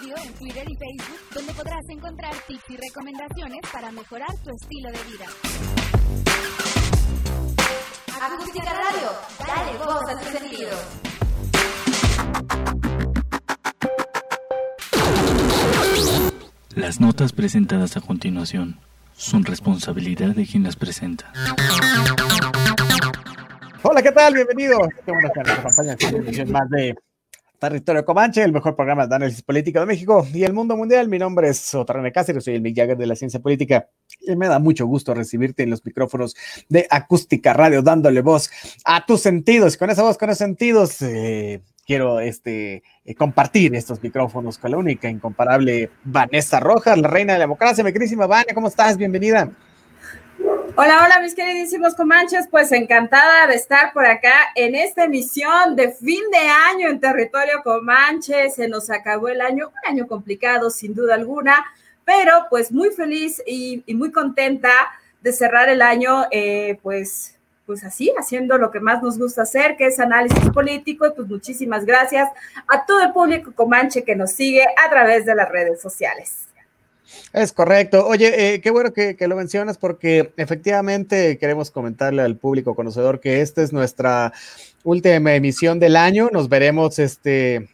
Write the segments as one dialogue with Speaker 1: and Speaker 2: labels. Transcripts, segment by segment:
Speaker 1: Radio en Twitter y Facebook, donde podrás encontrar tips y recomendaciones para mejorar tu estilo de vida.
Speaker 2: Acústica Radio, dale voz a tu sentido.
Speaker 3: Las notas presentadas a continuación son responsabilidad de quien las presenta.
Speaker 4: Hola, ¿qué tal? Bienvenido. Qué bueno que nos acompañan en una emisión más de Territorio Comanche, el mejor programa de análisis político de México y el mundo mundial. Mi nombre es Otrane Cáceres, soy el Mick Jagger de la ciencia política y me da mucho gusto recibirte en los micrófonos de Acústica Radio, dándole voz a tus sentidos. Con esa voz, con esos sentidos, eh, quiero este, eh, compartir estos micrófonos con la única, incomparable Vanessa Rojas, la reina de la democracia. Mi querísima Vania, ¿cómo estás? Bienvenida.
Speaker 5: Hola, hola, mis queridísimos comanches, pues encantada de estar por acá en esta emisión de fin de año en territorio comanche. Se nos acabó el año, un año complicado sin duda alguna, pero pues muy feliz y, muy contenta de cerrar el año, eh, pues pues así, haciendo lo que más nos gusta hacer, que es análisis político. Y pues muchísimas gracias a todo el público comanche que nos sigue a través de las redes sociales.
Speaker 4: Es correcto. Oye, eh, qué bueno que, lo mencionas porque efectivamente queremos comentarle al público conocedor que esta es nuestra última emisión del año. Nos veremos este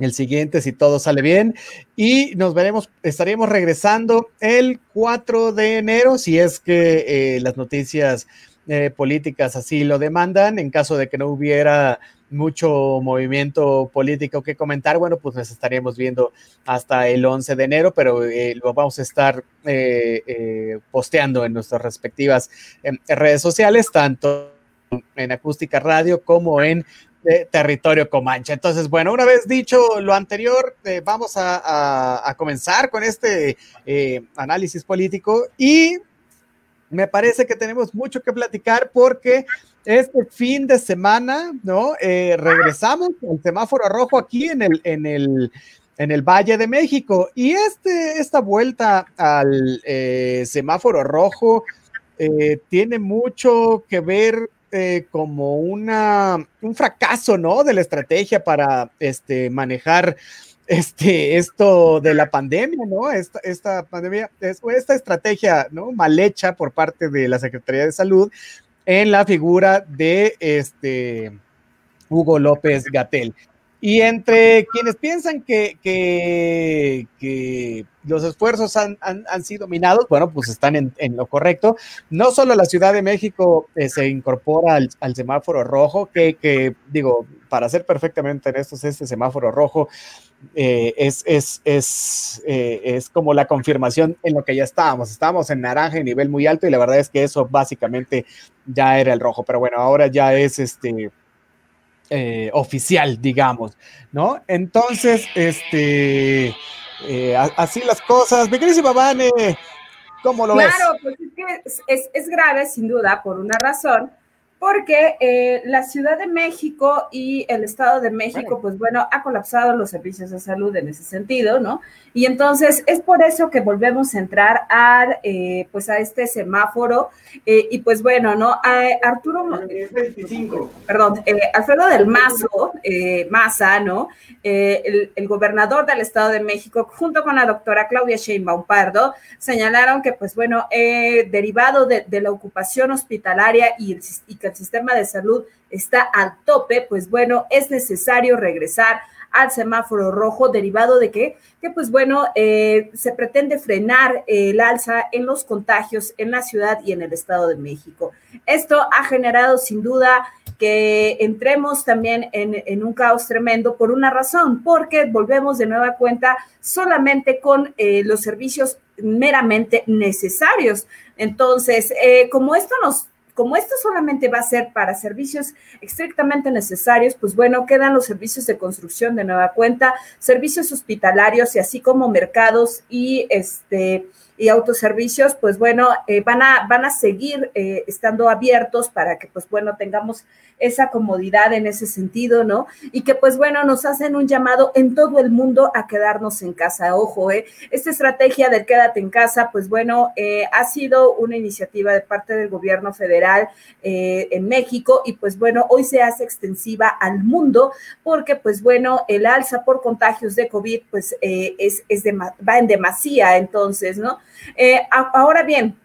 Speaker 4: el siguiente si todo sale bien y nos veremos, estaríamos regresando el 4 de enero si es que eh, las noticias eh, políticas así lo demandan. En caso de que no hubiera mucho movimiento político que comentar, bueno, pues nos estaríamos viendo hasta el 11 de enero, pero eh, lo vamos a estar eh, eh, posteando en nuestras respectivas em, redes sociales, tanto en Acústica Radio como en eh, Territorio Comanche. Entonces, bueno, una vez dicho lo anterior, vamos a, comenzar con este análisis político y me parece que tenemos mucho que platicar porque este fin de semana, ¿no? Eh, regresamos al semáforo rojo aquí en el, en el, en el Valle de México. Y este, esta vuelta al eh, semáforo rojo eh, tiene mucho que ver eh, como una, un fracaso, ¿no? De la estrategia para este, manejar este, esto de la pandemia, ¿no? Esta, esta pandemia, esta estrategia. Mal hecha por parte de la Secretaría de Salud en la figura de este Hugo López Gatel. Y entre quienes piensan que, que, los esfuerzos han, han, sido minados, bueno, pues están en, en, lo correcto. No solo la Ciudad de México eh, se incorpora al, al semáforo rojo, que, que, digo, para ser perfectamente honestos, este semáforo rojo eh, es, es, es, eh, es, como la confirmación en lo que ya estábamos. Estábamos en naranja en nivel muy alto y la verdad es que eso básicamente ya era el rojo, pero bueno, ahora ya es este eh, oficial, digamos, ¿no? Entonces, este, eh, así las cosas. Mi querísima Vane, ¿cómo lo ves?
Speaker 5: Claro, pues es que es, grave, sin duda, por una razón, porque eh, la Ciudad de México y el Estado de México, bueno. pues bueno, ha colapsado los servicios de salud en ese sentido, ¿no? Y entonces es por eso que volvemos a entrar a, eh, pues a este semáforo eh, y pues bueno, ¿no? A Arturo,
Speaker 4: 25.
Speaker 5: perdón, eh, Alfredo del Mazo, Maza, ¿no? El, el, gobernador del Estado de México, junto con la doctora Claudia Sheinbaum Pardo, señalaron que pues bueno, derivado de, de, la ocupación hospitalaria y, el, y que el sistema de salud está al tope, pues bueno, es necesario regresar al semáforo rojo, derivado de que, que pues bueno, eh, se pretende frenar el alza en los contagios en la ciudad y en el Estado de México. Esto ha generado sin duda que entremos también en, en un caos tremendo por una razón, porque volvemos de nueva cuenta solamente con eh, los servicios meramente necesarios. Entonces, eh, como esto nos como esto solamente va a ser para servicios estrictamente necesarios, pues bueno, quedan los servicios de construcción de nueva cuenta, servicios hospitalarios y así como mercados y este y autoservicios, pues bueno, eh, van, a, van a seguir eh, estando abiertos para que, pues bueno, tengamos esa comodidad en ese sentido, ¿no? Y que, pues bueno, nos hacen un llamado en todo el mundo a quedarnos en casa. Ojo, ¿eh? Esta estrategia del quédate en casa, pues bueno, eh, ha sido una iniciativa de parte del gobierno federal en México y pues bueno, hoy se hace extensiva al mundo porque, pues bueno, el alza por contagios de COVID, pues es, es de, va en demasía, entonces, ¿no? Eh, ahora bien,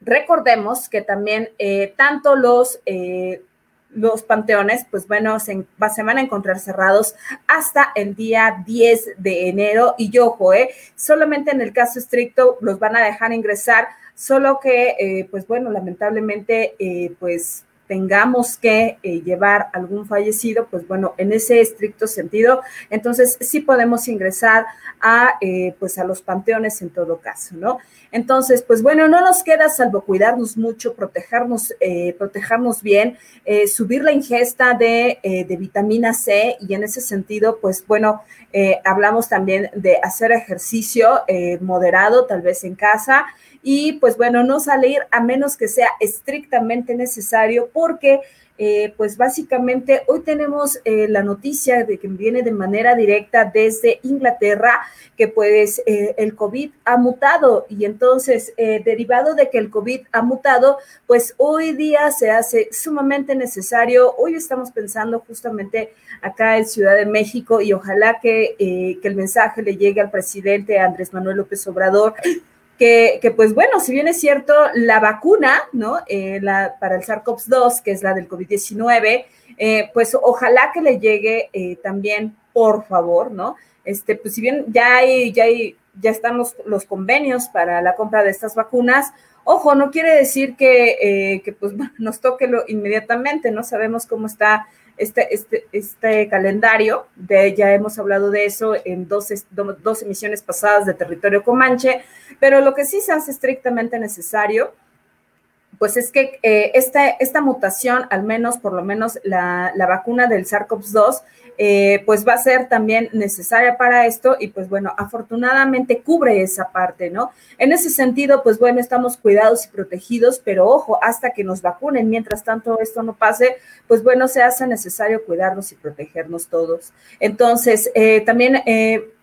Speaker 5: recordemos que también eh, tanto los, eh, los panteones, pues bueno, se, van a encontrar cerrados hasta el día 10 de enero. Y ojo, solamente en el caso estricto los van a dejar ingresar, solo que, pues bueno, lamentablemente, pues tengamos que eh, llevar algún fallecido, pues bueno, en ese estricto sentido, entonces sí podemos ingresar a, eh, pues a los panteones en todo caso, ¿no? Entonces, pues bueno, no nos queda salvo cuidarnos mucho, protegernos, eh, protegernos bien, subir la ingesta de, de, vitamina C y en ese sentido, pues bueno, hablamos también de hacer ejercicio moderado, tal vez en casa, y pues bueno, no salir a menos que sea estrictamente necesario porque eh, pues básicamente hoy tenemos eh, la noticia de que viene de manera directa desde Inglaterra que pues eh, el COVID ha mutado y entonces derivado de que el COVID ha mutado, pues hoy día se hace sumamente necesario. Hoy estamos pensando justamente acá en Ciudad de México y ojalá que, que el mensaje le llegue al presidente Andrés Manuel López Obrador que, pues bueno, si bien es cierto, la vacuna, ¿no? Eh, la, para el SARS-CoV-2, que es la del COVID-19, eh, pues ojalá que le llegue eh, también, por favor, ¿no? Este, pues si bien ya hay, ya hay, ya están los, los convenios para la compra de estas vacunas, ojo, no quiere decir que, que pues nos toque lo inmediatamente, no sabemos cómo está este, este, este calendario, de, ya hemos hablado de eso en dos, dos emisiones pasadas de Territorio Comanche, pero lo que sí se hace estrictamente necesario pues es que eh, esta, esta, mutación, al menos por lo menos la, vacuna del SARS-CoV-2, eh, pues va a ser también necesaria para esto y pues bueno, afortunadamente cubre esa parte, ¿no? En ese sentido, pues bueno, estamos cuidados y protegidos, pero ojo, hasta que nos vacunen, mientras tanto esto no pase, pues bueno, se hace necesario cuidarnos y protegernos todos. Entonces, eh, también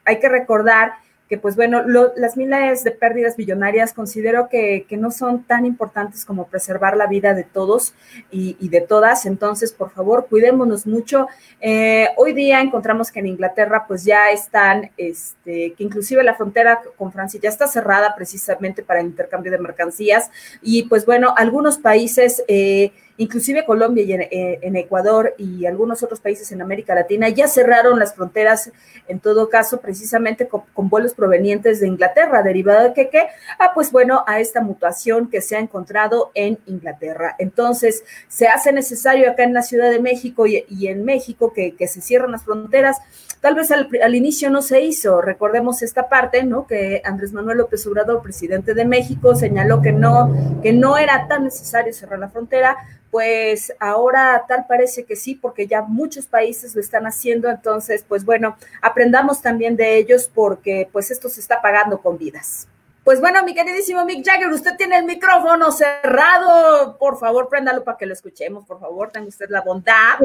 Speaker 5: hay que recordar que pues bueno, las miles de pérdidas billonarias considero que, no son tan importantes como preservar la vida de todos y, de todas. Entonces, por favor, cuidémonos mucho. Eh, hoy día encontramos que en Inglaterra pues ya están, este, que inclusive la frontera con Francia ya está cerrada precisamente para el intercambio de mercancías y pues bueno, algunos países... Eh, Inclusive Colombia y eh, en, Ecuador y algunos otros países en América Latina ya cerraron las fronteras, en todo caso, precisamente con, vuelos provenientes de Inglaterra, derivado de que, ¿qué? Ah, pues bueno, a esta mutación que se ha encontrado en Inglaterra. Entonces, se hace necesario acá en la Ciudad de México y, en México que, se cierren las fronteras. Tal vez al, al, inicio no se hizo, recordemos esta parte, ¿no? Que Andrés Manuel López Obrador, presidente de México, señaló que no, que no era tan necesario cerrar la frontera, pues ahora tal parece que sí, porque ya muchos países lo están haciendo, entonces, pues bueno, aprendamos también de ellos porque pues esto se está pagando con vidas. Pues bueno, mi queridísimo Mick Jagger, usted tiene el micrófono cerrado. Por favor, préndalo para que lo escuchemos, por favor, tenga usted la bondad.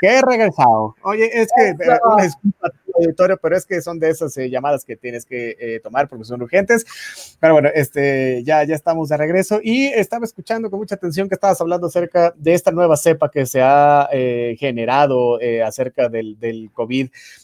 Speaker 4: Qué regresado. Oye, es que eh, una disculpa auditorio, pero es que son de esas eh, llamadas que tienes que eh, tomar porque son urgentes. Pero bueno, este, ya, ya estamos de regreso y estaba escuchando con mucha atención que estabas hablando acerca de esta nueva cepa que se ha generado acerca del, del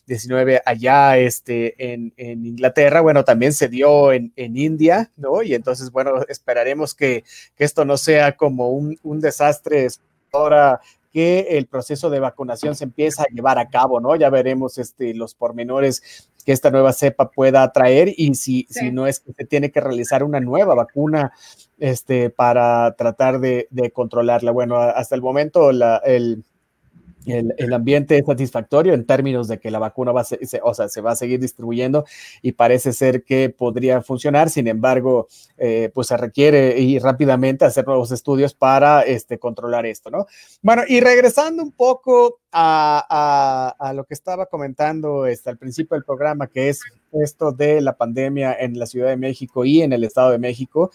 Speaker 4: COVID-19 allá este, en, en, Inglaterra. Bueno, también se dio en, en, India, ¿no? Y entonces, bueno, esperaremos que, que esto no sea como un, un desastre ahora que el proceso de vacunación se empieza a llevar a cabo, ¿no? Ya veremos este, los pormenores que esta nueva cepa pueda traer y si, si no es que se tiene que realizar una nueva vacuna este, para tratar de, controlarla. Bueno, hasta el momento la, el, el, ambiente es satisfactorio en términos de que la vacuna va a se, o sea, se va a seguir distribuyendo y parece ser que podría funcionar. Sin embargo, eh, pues se requiere y rápidamente hacer nuevos estudios para este, controlar esto, ¿no? Bueno, y regresando un poco a, a, lo que estaba comentando este, al principio del programa, que es esto de la pandemia en la Ciudad de México y en el Estado de México.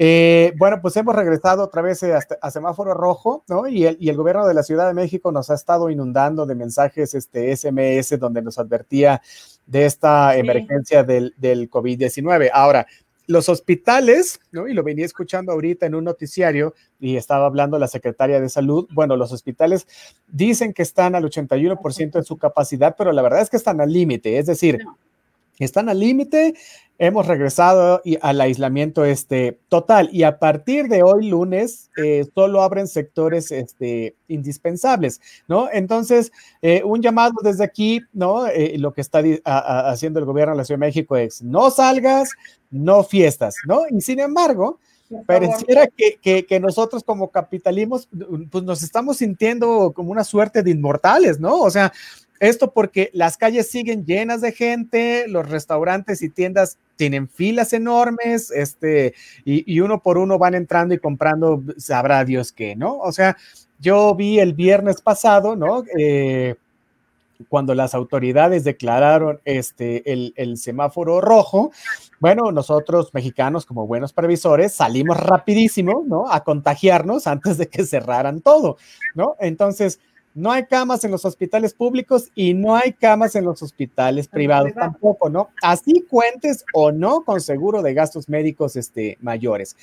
Speaker 4: Eh, bueno, pues hemos regresado otra vez eh, a, semáforo rojo, ¿no? Y el, y el, gobierno de la Ciudad de México nos ha estado inundando de mensajes este, SMS donde nos advertía de esta emergencia del, del COVID-19. Ahora, los hospitales, ¿no? Y lo venía escuchando ahorita en un noticiario y estaba hablando la secretaria de salud. Bueno, los hospitales dicen que están al 81% de su capacidad, pero la verdad es que están al límite, es decir, están al límite, hemos regresado al aislamiento este, total y a partir de hoy lunes eh, solo abren sectores este, indispensables, ¿no? Entonces, eh, un llamado desde aquí, ¿no? Eh, lo que está haciendo el gobierno de la Ciudad de México es no salgas, no fiestas, ¿no? Y sin embargo, pareciera que, que, que, nosotros como capitalismos, pues nos estamos sintiendo como una suerte de inmortales, ¿no? O sea, esto porque las calles siguen llenas de gente, los restaurantes y tiendas tienen filas enormes, este, y, uno por uno van entrando y comprando, sabrá Dios qué, ¿no? O sea, yo vi el viernes pasado, ¿no? Eh, cuando las autoridades declararon este, el, el, semáforo rojo, bueno, nosotros mexicanos como buenos previsores salimos rapidísimo, ¿no? A contagiarnos antes de que cerraran todo, ¿no? Entonces, no hay camas en los hospitales públicos y no hay camas en los hospitales privados tampoco, ¿no? Así cuentes o no con seguro de gastos médicos este, mayores.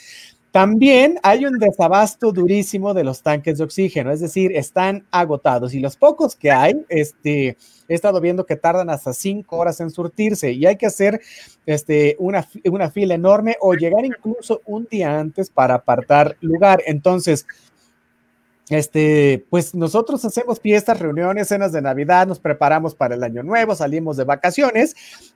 Speaker 4: También hay un desabasto durísimo de los tanques de oxígeno, es decir, están agotados y los pocos que hay, este, he estado viendo que tardan hasta cinco horas en surtirse y hay que hacer este, una, una fila enorme o llegar incluso un día antes para apartar lugar. Entonces, este, pues nosotros hacemos fiestas, reuniones, cenas de Navidad, nos preparamos para el año nuevo, salimos de vacaciones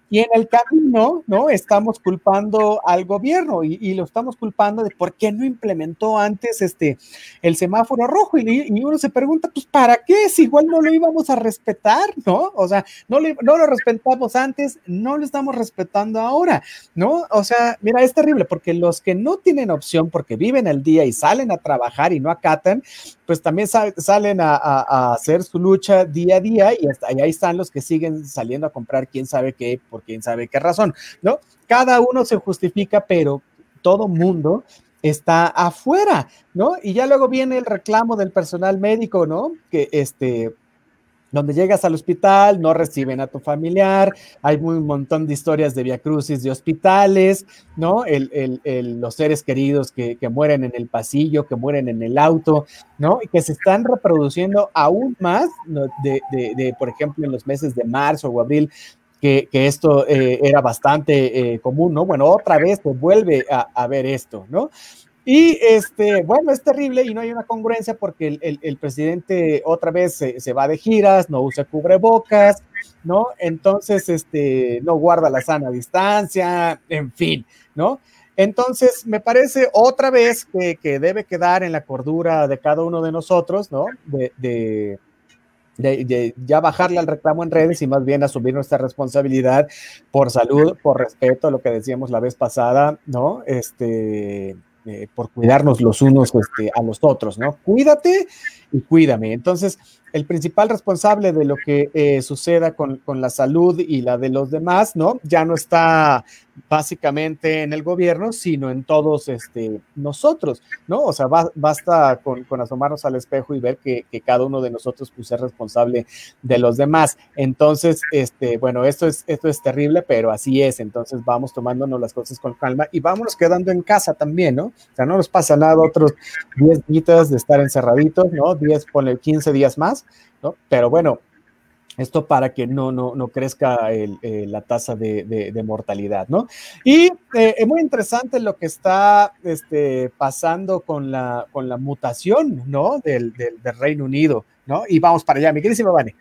Speaker 4: y en el camino, ¿no? Estamos culpando al gobierno y, lo estamos culpando de por qué no implementó antes este, el semáforo rojo. Y, uno se pregunta, pues, ¿para qué? Si igual no lo íbamos a respetar, ¿no? O sea, no, no lo respetamos antes, no lo estamos respetando ahora, ¿no? O sea, mira, es terrible porque los que no tienen opción porque viven el día y salen a trabajar y no acatan, pues también salen a, hacer su lucha día a día y, hasta, ahí están los que siguen saliendo a comprar quién sabe qué, por quién sabe qué razón, ¿no? Cada uno se justifica, pero todo mundo está afuera, ¿no? Y ya luego viene el reclamo del personal médico, ¿no? Que este, donde llegas al hospital, no reciben a tu familiar, hay un montón de historias de viacrucis de hospitales, ¿no? Los seres queridos que, mueren en el pasillo, que mueren en el auto, ¿no? Y que se están reproduciendo aún más, de, por ejemplo, en los meses de marzo o abril, que, esto eh, era bastante eh, común, ¿no? Bueno, otra vez se vuelve a, ver esto, ¿no? Y este, bueno, es terrible y no hay una congruencia porque el, presidente otra vez se, va de giras, no usa cubrebocas, ¿no? Entonces, este, no guarda la sana distancia, en fin, ¿no? Entonces, me parece otra vez que, debe quedar en la cordura de cada uno de nosotros, ¿no? De, de, de, ya bajarle al reclamo en redes y más bien asumir nuestra responsabilidad por salud, por respeto a lo que decíamos la vez pasada, ¿no? Este, eh, por cuidarnos los unos este, a los otros, ¿no? Cuídate y cuídame. Entonces, el principal responsable de lo que eh, suceda con, con, la salud y la de los demás, ¿no? Ya no está básicamente en el gobierno, sino en todos este, nosotros, ¿no? O sea, basta con, con, asomarnos al espejo y ver que, cada uno de nosotros pues, es responsable de los demás. Entonces, este, bueno, esto es, esto es terrible, pero así es. Entonces, vamos tomándonos las cosas con calma y vámonos quedando en casa también, ¿no? O sea, no nos pasa nada otros 10 días de estar encerraditos, ¿no? 10, ponle 15 días más, ¿no? Pero bueno, esto para que no, no, no crezca eh, la tasa de, mortalidad, ¿no? Y eh, es muy interesante lo que está este, pasando con la, con la mutación, ¿no? Del, Reino Unido, ¿no? Y vamos para allá, mi querísima Vane.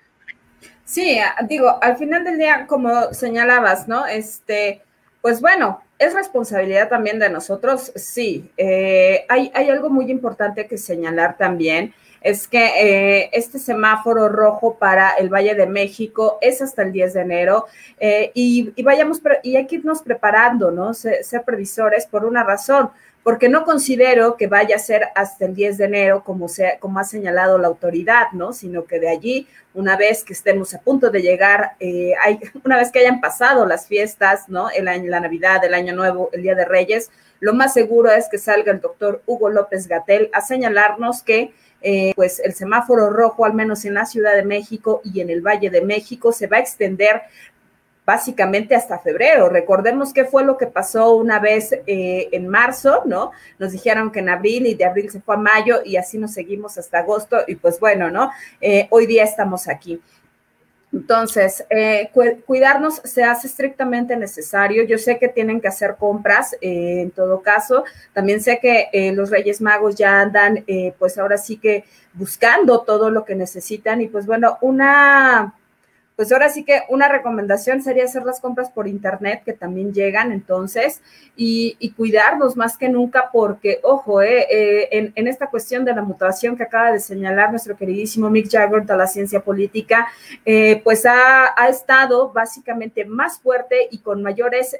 Speaker 5: Sí, digo, al final del día, como señalabas, ¿no? Este, pues bueno, es responsabilidad también de nosotros, sí. Eh, hay, hay algo muy importante que señalar también es que eh, este semáforo rojo para el Valle de México es hasta el 10 de enero eh, y, vayamos, y hay que irnos preparando, ¿no? Ser, previsores por una razón porque no considero que vaya a ser hasta el 10 de enero, como, sea, como ha señalado la autoridad, ¿no? Sino que de allí, una vez que estemos a punto de llegar, eh, hay, una vez que hayan pasado las fiestas, ¿no? El año, la Navidad, el Año Nuevo, el Día de Reyes, lo más seguro es que salga el doctor Hugo López Gatel a señalarnos que eh, pues el semáforo rojo, al menos en la Ciudad de México y en el Valle de México, se va a extender básicamente hasta febrero. Recordemos qué fue lo que pasó una vez eh, en marzo, ¿no? Nos dijeron que en abril y de abril se fue a mayo y así nos seguimos hasta agosto y pues bueno, ¿no? Eh, hoy día estamos aquí. Entonces, eh, cuidarnos se hace estrictamente necesario. Yo sé que tienen que hacer compras en todo caso. También sé que los Reyes Magos ya andan, pues ahora sí que buscando todo lo que necesitan. Y pues bueno, una pues ahora sí que una recomendación sería hacer las compras por internet, que también llegan entonces, y, cuidarnos más que nunca, porque, ojo, eh, eh, en, esta cuestión de la mutación que acaba de señalar nuestro queridísimo Mick Jagger de la ciencia política, eh, pues ha, ha, estado básicamente más fuerte y con mayores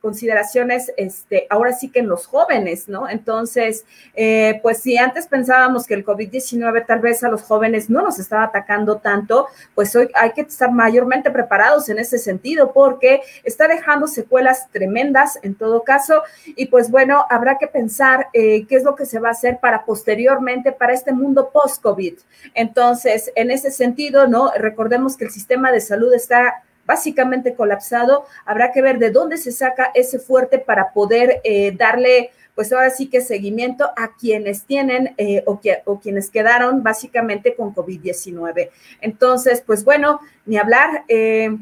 Speaker 5: consideraciones, este, ahora sí que en los jóvenes, ¿no? Entonces, eh, pues si antes pensábamos que el COVID-19 tal vez a los jóvenes no nos estaba atacando tanto, pues hoy hay que estar mayormente preparados en ese sentido porque está dejando secuelas tremendas en todo caso y pues bueno, habrá que pensar eh, qué es lo que se va a hacer para posteriormente, para este mundo post-COVID. Entonces, en ese sentido, ¿no? Recordemos que el sistema de salud está básicamente colapsado, habrá que ver de dónde se saca ese fuerte para poder eh, darle, pues ahora sí que seguimiento a quienes tienen eh, o, o, quienes quedaron básicamente con COVID-19. Entonces, pues bueno, ni hablar, eh,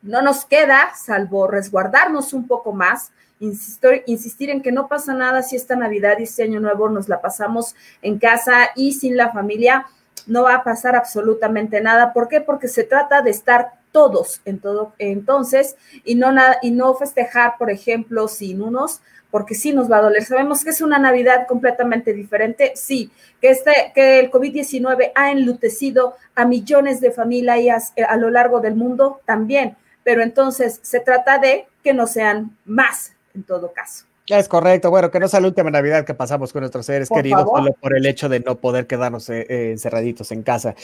Speaker 5: no nos queda, salvo resguardarnos un poco más. Insisto, insistir en que no pasa nada si esta Navidad y este Año Nuevo nos la pasamos en casa y sin la familia, no va a pasar absolutamente nada. ¿Por qué? Porque se trata de estar todos en todo entonces y no y no festejar, por ejemplo, sin unos porque sí nos va a doler. Sabemos que es una Navidad completamente diferente, sí, que este que el COVID-19 ha enlutecido a millones de familias a, a lo largo del mundo también, pero entonces se trata de que no sean más en todo caso.
Speaker 4: Es correcto, bueno, que no sea la última Navidad que pasamos con nuestros seres queridos solo por el hecho de no poder quedarnos eh, eh, encerraditos en casa.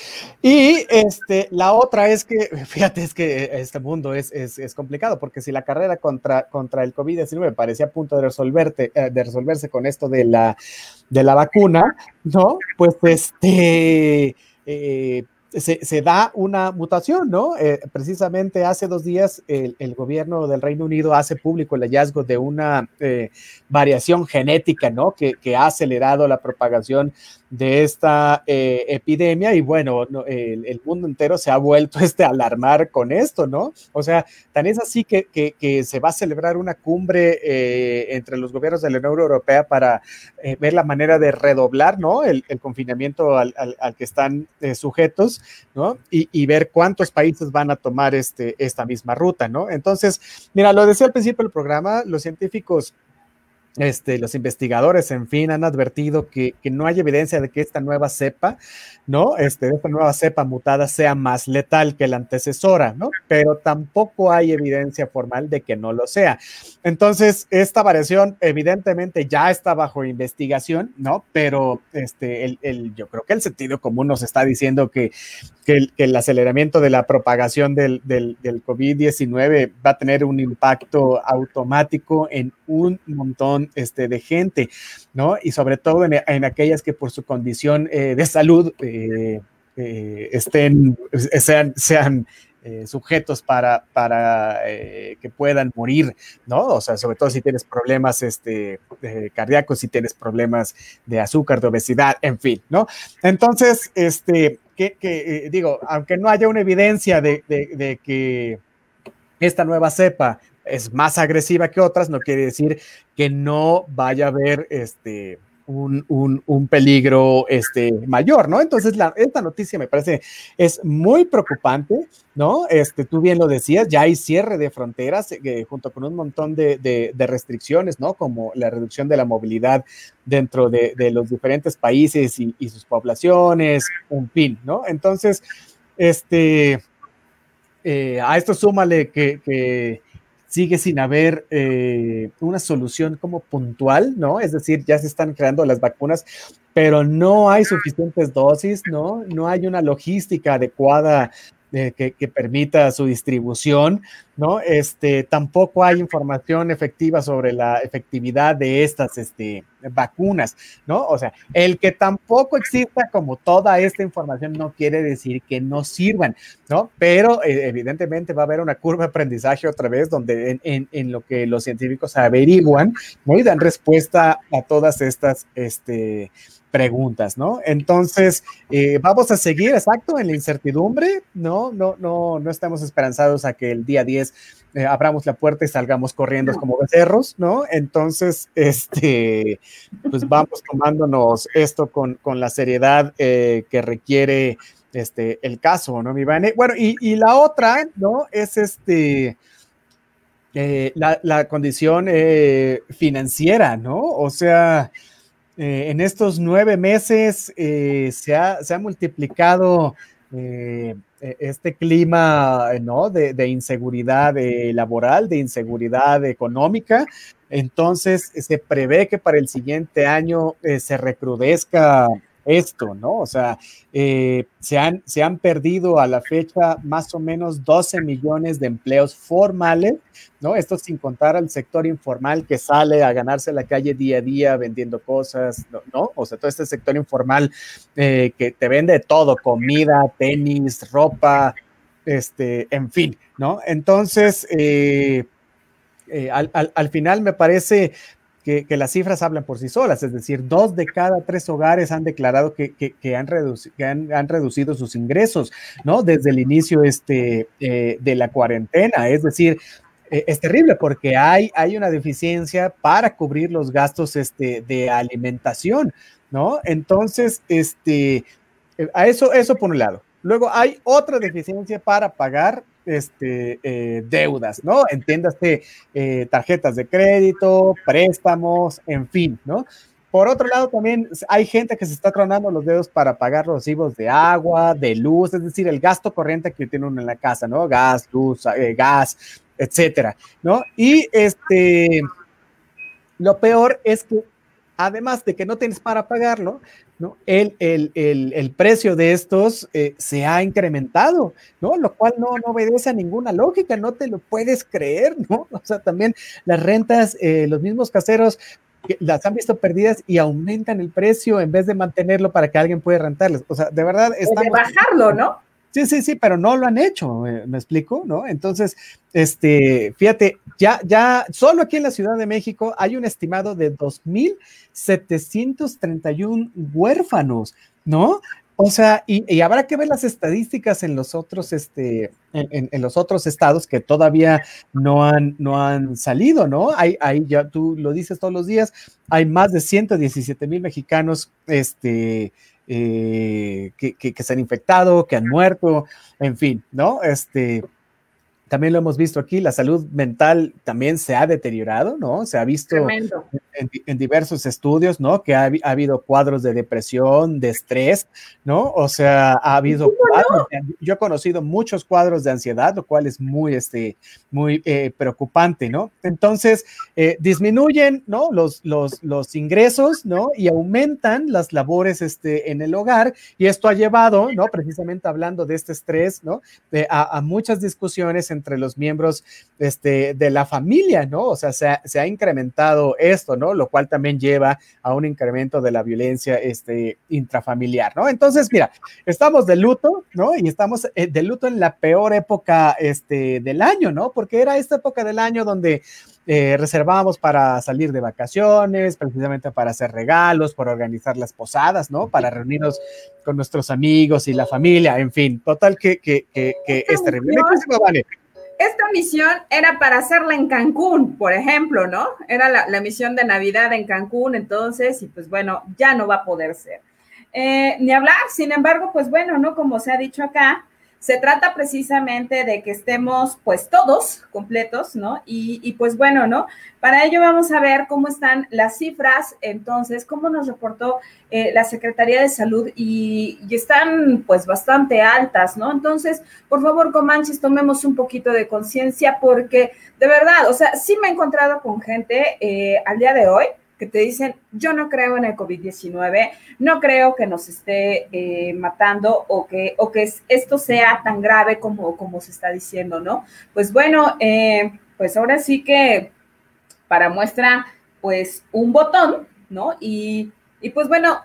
Speaker 4: Y este, la otra es que, fíjate, es que este mundo es, es, es complicado, porque si la carrera contra, contra el COVID-19 parecía a punto de, resolverte, eh, de resolverse con esto de la, de la vacuna, ¿no? Pues este... Eh, se, da una mutación, ¿no? Eh, precisamente hace dos días el, gobierno del Reino Unido hace público el hallazgo de una eh, variación genética, ¿no? Que, que, ha acelerado la propagación de esta eh, epidemia y bueno, el, mundo entero se ha vuelto este, a alarmar con esto, ¿no? O sea, tan es así que, que, se va a celebrar una cumbre eh, entre los gobiernos de la Unión Europea para eh, ver la manera de redoblar, ¿no? El, confinamiento al, al, que están sujetos, ¿no? Y, y, ver cuántos países van a tomar este, esta misma ruta, ¿no? Entonces, mira, lo decía al principio del programa, los científicos este, los investigadores, en fin, han advertido que, que, no hay evidencia de que esta nueva cepa, ¿no? Este, esta nueva cepa mutada sea más letal que la antecesora, ¿no? Pero tampoco hay evidencia formal de que no lo sea. Entonces, esta variación evidentemente ya está bajo investigación, ¿no? Pero este, el, el, yo creo que el sentido común nos está diciendo que, que, el, aceleramiento de la propagación del, del, del COVID-19 va a tener un impacto automático en un montón este, de gente, ¿no? Y sobre todo en, aquellas que por su condición eh, de salud eh, eh, estén, sean, sean sujetos para, para que puedan morir, ¿no? O sea, sobre todo si tienes problemas este, cardíacos, si tienes problemas de azúcar, de obesidad, en fin, ¿no? Entonces, este, que, que digo, aunque no haya una evidencia de, de, de que esta nueva cepa es más agresiva que otras, no quiere decir que no vaya a haber este, un, un, un, peligro este, mayor, ¿no? Entonces, la, esta noticia me parece es muy preocupante, ¿no? Este, tú bien lo decías, ya hay cierre de fronteras eh, junto con un montón de, de, restricciones, ¿no? Como la reducción de la movilidad dentro de, de los diferentes países y, sus poblaciones, en fin, ¿no? Entonces, este, eh, a esto súmale que sigue sin haber eh, una solución como puntual, ¿no? Es decir, ya se están creando las vacunas, pero no hay suficientes dosis, ¿no? No hay una logística adecuada eh, que, permita su distribución, ¿no? Este, tampoco hay información efectiva sobre la efectividad de estas este, vacunas, ¿no? O sea, el que tampoco exista como toda esta información no quiere decir que no sirvan, ¿no? Pero eh, evidentemente va a haber una curva de aprendizaje otra vez donde en, en, lo que los científicos averiguan, ¿no? Y dan respuesta a todas estas, este, preguntas, ¿no? Entonces, eh, vamos a seguir, exacto, en la incertidumbre, ¿no? No, no, no estamos esperanzados a que el día 10 eh, abramos la puerta y salgamos corriendo como becerros, ¿no? Entonces, este, pues vamos tomándonos esto con, con la seriedad eh, que requiere este, el caso, ¿no, mi Vane? Bueno, y, y la otra, ¿no? Es este... La, la, condición financiera, ¿no? O sea, eh, en estos nueve meses eh, se, ha, se, ha, multiplicado eh, este clima ¿no? de, de inseguridad laboral, de inseguridad económica. Entonces, se prevé que para el siguiente año se recrudezca esto, ¿no? O sea, eh, se, han, se han perdido a la fecha más o menos 12 millones de empleos formales, ¿no? Esto sin contar al sector informal que sale a ganarse la calle día a día vendiendo cosas, ¿no? O sea, todo este sector informal eh, que te vende todo, comida, tenis, ropa, este, en fin, ¿no? Entonces, eh, al, al, al, final me parece que, las cifras hablan por sí solas, es decir, dos de cada tres hogares han declarado que, que, han, reduci han, han, reducido sus ingresos, ¿no? Desde el inicio este, eh, de la cuarentena, es decir, eh, es terrible porque hay, hay una deficiencia para cubrir los gastos este, de alimentación, ¿no? Entonces, este, eh, a eso, eso por un lado. Luego hay otra deficiencia para pagar este, eh, deudas, ¿no? Entiéndase, eh, tarjetas de crédito, préstamos, en fin, ¿no? Por otro lado, también hay gente que se está tronando los dedos para pagar los recibos de agua, de luz, es decir, el gasto corriente que tiene uno en la casa, ¿no? Gas, luz, eh, gas, etcétera, ¿no? Y este, lo peor es que además de que no tienes para pagarlo, ¿no? El, el, el, el precio de estos eh, se ha incrementado, ¿no? Lo cual no, no, obedece a ninguna lógica, no te lo puedes creer, ¿no? O sea, también las rentas, eh, los mismos caseros las han visto perdidas y aumentan el precio en vez de mantenerlo para que alguien pueda rentarles. O sea, de verdad
Speaker 5: estamos... De bajarlo, ¿no?
Speaker 4: Sí, sí, sí, pero no lo han hecho, ¿me, ¿me explico? ¿No? Entonces, este, fíjate, ya, ya, solo aquí en la Ciudad de México hay un estimado de 2.731 huérfanos, ¿no? O sea, y, y, habrá que ver las estadísticas en los otros, este, en, en, en, los otros estados que todavía no han, no han salido, ¿no? Hay, hay, ya tú lo dices todos los días, hay más de 117 mil mexicanos, este, eh, que, que, que, se han infectado, que han muerto, en fin, ¿no? Este, también lo hemos visto aquí, la salud mental también se ha deteriorado, ¿no? Se ha visto en, en, diversos estudios, ¿no? Que ha, ha, habido cuadros de depresión, de estrés, ¿no? O sea, ha habido cuadros, no? yo he conocido muchos cuadros de ansiedad, lo cual es muy, este, muy eh, preocupante, ¿no? Entonces, eh, disminuyen, ¿no? Los, los, los ingresos, ¿no? Y aumentan las labores, este, en el hogar, y esto ha llevado, ¿no? Precisamente hablando de este estrés, ¿no? De, a, a muchas discusiones en entre los miembros este, de la familia, ¿no? O sea, se ha, se ha, incrementado esto, ¿no? Lo cual también lleva a un incremento de la violencia este, intrafamiliar, ¿no? Entonces, mira, estamos de luto, ¿no? Y estamos eh, de luto en la peor época este, del año, ¿no? Porque era esta época del año donde eh, reservábamos para salir de vacaciones, precisamente para hacer regalos, para organizar las posadas, ¿no? Para reunirnos con nuestros amigos y la familia, en fin, total que, que, que, que es terrible. Vale.
Speaker 5: Esta misión era para hacerla en Cancún, por ejemplo, ¿no? Era la, misión de Navidad en Cancún, entonces, y pues bueno, ya no va a poder ser. Eh, ni hablar, sin embargo, pues bueno, ¿no? Como se ha dicho acá, se trata precisamente de que estemos pues todos completos, ¿no? Y, pues bueno, ¿no? Para ello vamos a ver cómo están las cifras, entonces, cómo nos reportó eh, la Secretaría de Salud y, están pues bastante altas, ¿no? Entonces, por favor, Comanches, tomemos un poquito de conciencia porque de verdad, o sea, sí me he encontrado con gente eh, al día de hoy que te dicen, yo no creo en el COVID-19, no creo que nos esté eh, matando o que, o que esto sea tan grave como, como se está diciendo, ¿no? Pues bueno, eh, pues ahora sí que para muestra, pues un botón, ¿no? Y, y pues bueno,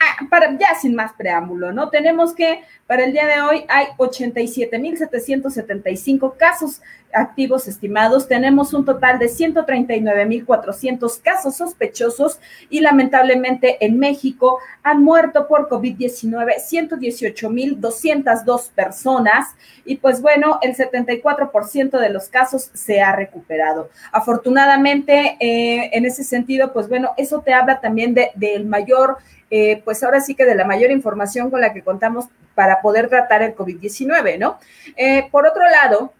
Speaker 5: ah, para, ya sin más preámbulo, ¿no? Tenemos que para el día de hoy hay 87.775 casos activos estimados, tenemos un total de 139.400 casos sospechosos y lamentablemente en México han muerto por COVID-19 118.202 personas y pues bueno, el 74% de los casos se ha recuperado. Afortunadamente, eh, en ese sentido, pues bueno, eso te habla también del mayor, eh, pues ahora sí que de la mayor información con la que contamos para poder tratar el COVID-19, ¿no? Eh, por otro lado,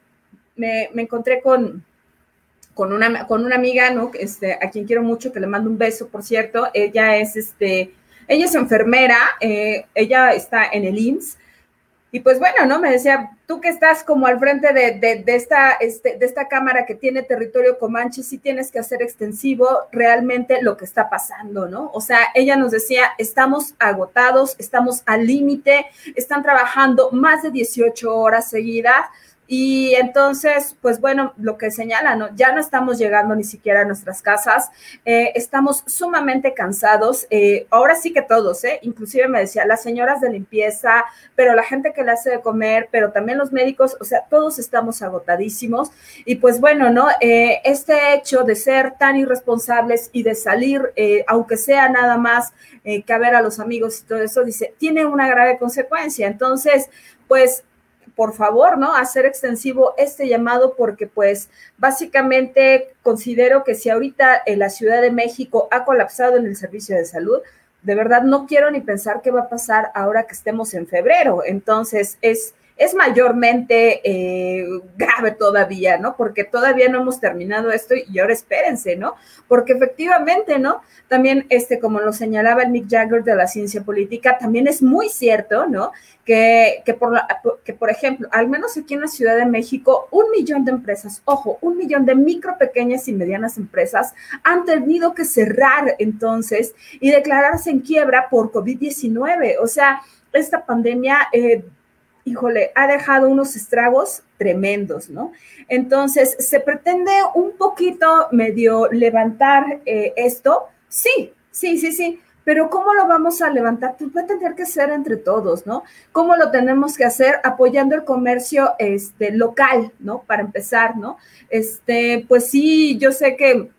Speaker 5: me, encontré con, con una, con una amiga, ¿no? Este, a quien quiero mucho, que le mando un beso, por cierto. Ella es, este, ella es enfermera, eh, ella está en el IMSS. Y pues bueno, ¿no? Me decía, tú que estás como al frente de, esta, este, de esta cámara que tiene territorio Comanche, sí tienes que hacer extensivo realmente lo que está pasando, ¿no? O sea, ella nos decía, estamos agotados, estamos al límite, están trabajando más de 18 horas seguidas y entonces, pues bueno, lo que señala, ¿no? Ya no estamos llegando ni siquiera a nuestras casas, eh, estamos sumamente cansados, eh, ahora sí que todos, ¿eh? Inclusive me decía, las señoras de limpieza, pero la gente que le hace de comer, pero también los médicos, o sea, todos estamos agotadísimos. Y pues bueno, ¿no? Eh, este hecho de ser tan irresponsables y de salir, aunque sea nada más que a ver a los amigos y todo eso, dice, tiene una grave consecuencia. Entonces, pues por favor, ¿no? Hacer extensivo este llamado porque pues básicamente considero que si ahorita en la Ciudad de México ha colapsado en el servicio de salud, de verdad no quiero ni pensar qué va a pasar ahora que estemos en febrero. Entonces es es mayormente eh, grave todavía, ¿no? Porque todavía no hemos terminado esto y ahora espérense, ¿no? Porque efectivamente, ¿no? También, este, como lo señalaba el Jagger de la ciencia política, también es muy cierto, ¿no? Que, que, por que, por ejemplo, al menos aquí en la Ciudad de México, un millón de empresas, ojo, un millón de micro, pequeñas y medianas empresas han tenido que cerrar entonces y declararse en quiebra por COVID-19. O sea, esta pandemia eh, híjole, ha dejado unos estragos tremendos, ¿no? Entonces, ¿se pretende un poquito medio levantar eh, esto? Sí, sí, sí, sí. Pero ¿cómo lo vamos a levantar? Pues va a tener que ser entre todos, ¿no? ¿Cómo lo tenemos que hacer? Apoyando el comercio este, local, ¿no? Para empezar, ¿no? Este, pues sí, yo sé que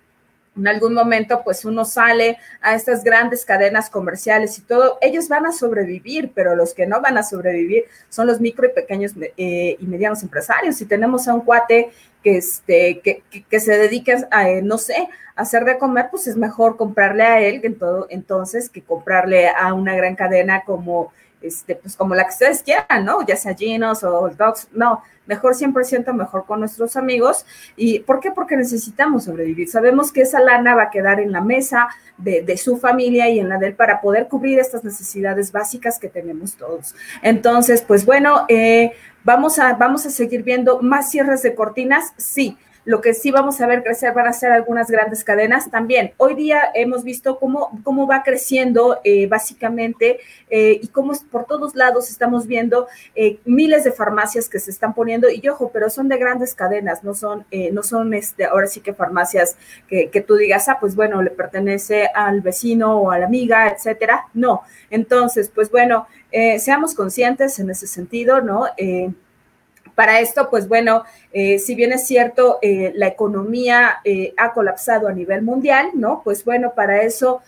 Speaker 5: en algún momento pues uno sale a estas grandes cadenas comerciales y todo, ellos van a sobrevivir, pero los que no van a sobrevivir son los micro y pequeños eh, y medianos empresarios. Si tenemos a un cuate que, este, que, que, se dedique a, eh, no sé, a hacer de comer, pues es mejor comprarle a él en todo, entonces que comprarle a una gran cadena como, este, pues como la que ustedes quieran, ¿no? Ya sea Ginos o Dogs, no, mejor 100% mejor con nuestros amigos. ¿Y por qué? Porque necesitamos sobrevivir. Sabemos que esa lana va a quedar en la mesa de, su familia y en la de él para poder cubrir estas necesidades básicas que tenemos todos. Entonces, pues bueno, eh, vamos, a, vamos a seguir viendo más cierres de cortinas, sí lo que sí vamos a ver crecer van a ser algunas grandes cadenas también. Hoy día hemos visto cómo, cómo va creciendo eh, básicamente eh, y cómo por todos lados estamos viendo eh, miles de farmacias que se están poniendo y ojo, pero son de grandes cadenas, no son, no son este, ahora sí que farmacias que, que, tú digas, ah, pues bueno, le pertenece al vecino o a la amiga, etcétera. No. Entonces, pues bueno, seamos conscientes en ese sentido, ¿no? Para esto, pues bueno, eh, si bien es cierto, eh, la economía eh, ha colapsado a nivel mundial, ¿no? Pues bueno, para eso,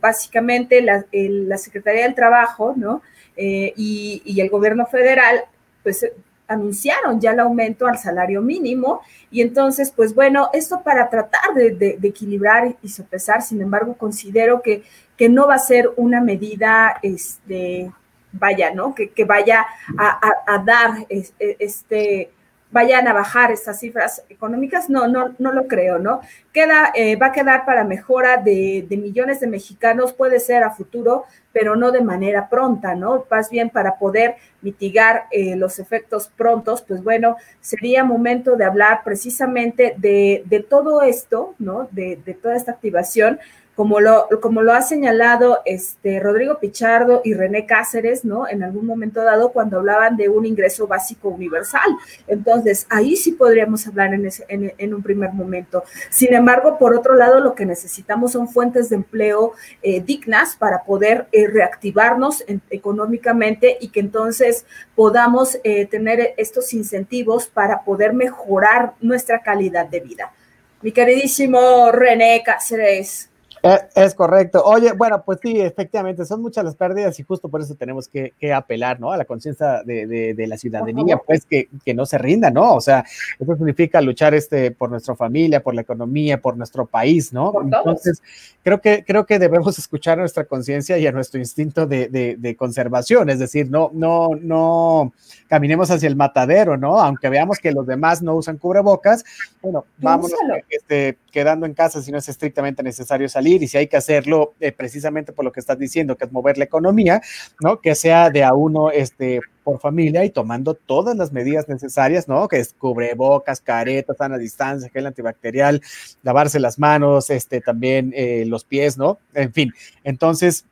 Speaker 5: básicamente, la, Secretaría del Trabajo, ¿no? Y, el gobierno federal, pues anunciaron ya el aumento al salario mínimo y entonces, pues bueno, esto para tratar de, equilibrar y sopesar, sin embargo, considero que, que no va a ser una medida, este, vaya, ¿no? Que, vaya a, dar este vayan a bajar estas cifras económicas, no, no, no lo creo, ¿no? Queda, eh, va a quedar para mejora de, millones de mexicanos, puede ser a futuro, pero no de manera pronta, ¿no? Más bien para poder mitigar eh, los efectos prontos, pues bueno, sería momento de hablar precisamente de, de todo esto, ¿no? De, de toda esta activación como lo, como lo ha señalado este Rodrigo Pichardo y René Cáceres, ¿no? En algún momento dado cuando hablaban de un ingreso básico universal. Entonces, ahí sí podríamos hablar en, en, un primer momento. Sin embargo, por otro lado, lo que necesitamos son fuentes de empleo eh, dignas para poder eh, reactivarnos económicamente y que entonces podamos eh, tener estos incentivos para poder mejorar nuestra calidad de vida. Mi queridísimo René Cáceres,
Speaker 4: es, correcto. Oye, bueno, pues sí, efectivamente, son muchas las pérdidas y justo por eso tenemos que, apelar, ¿no? A la conciencia de, de, la ciudadanía, pues que, que, no se rinda, ¿no? O sea, eso significa luchar este, por nuestra familia, por la economía, por nuestro país, ¿no? Entonces, creo que, creo que debemos escuchar a nuestra conciencia y a nuestro instinto de, de, conservación, es decir, no, no, no caminemos hacia el matadero, ¿no? Aunque veamos que los demás no usan cubrebocas, bueno, vámonos este, quedando en casa si no es estrictamente necesario salir y si hay que hacerlo eh, precisamente por lo que estás diciendo, que es mover la economía, ¿no? Que sea de a uno este, por familia y tomando todas las medidas necesarias, ¿no? Que es cubrebocas, caretas, sana distancia, gel antibacterial, lavarse las manos, este, también eh, los pies, ¿no? En fin, entonces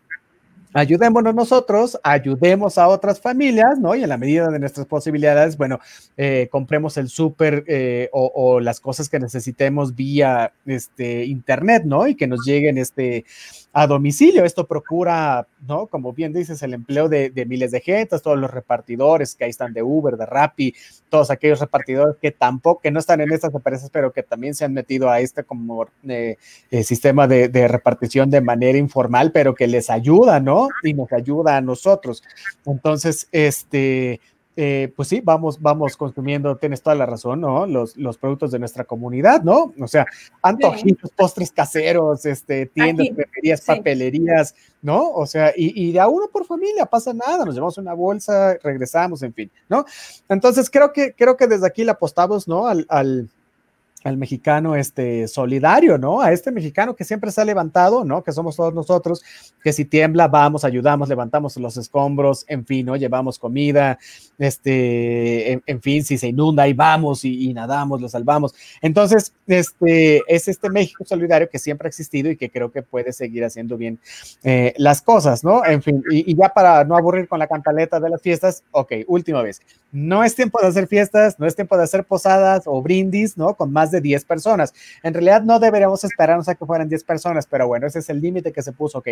Speaker 4: ayudémonos nosotros, ayudemos a otras familias, ¿no? Y en la medida de nuestras posibilidades, bueno, eh, compremos el súper eh, o, las cosas que necesitemos vía este, internet, ¿no? Y que nos lleguen este, a domicilio. Esto procura, ¿no? Como bien dices, el empleo de, miles de gente, todos los repartidores que ahí están de Uber, de Rappi, todos aquellos repartidores que tampoco, que no están en estas empresas, pero que también se han metido a este como eh, eh, sistema de, de, repartición de manera informal, pero que les ayuda, ¿no? Y nos ayuda a nosotros. Entonces, este, eh, pues sí, vamos, vamos consumiendo, tienes toda la razón, ¿no? Los, los productos de nuestra comunidad, ¿no? O sea, antojitos, postres caseros, este, tiendas, preferías, papelerías, ¿no? O sea, y, y, de a uno por familia, pasa nada, nos llevamos una bolsa, regresamos, en fin, ¿no? Entonces, creo que, creo que desde aquí le apostamos, ¿no? al, al mexicano este solidario, ¿no? A este mexicano que siempre se ha levantado, ¿no? Que somos todos nosotros, que si tiembla, vamos, ayudamos, levantamos los escombros, en fin, ¿no? Llevamos comida, este, en, fin, si se inunda, ahí vamos y, nadamos, lo salvamos. Entonces, este, es este México solidario que siempre ha existido y que creo que puede seguir haciendo bien eh, las cosas, ¿no? En fin, y, y ya para no aburrir con la cantaleta de las fiestas, ok, última vez, no es tiempo de hacer fiestas, no es tiempo de hacer posadas o brindis, ¿no? Con más de 10 personas. En realidad no deberíamos esperarnos a que fueran 10 personas, pero bueno, ese es el límite que se puso, ok,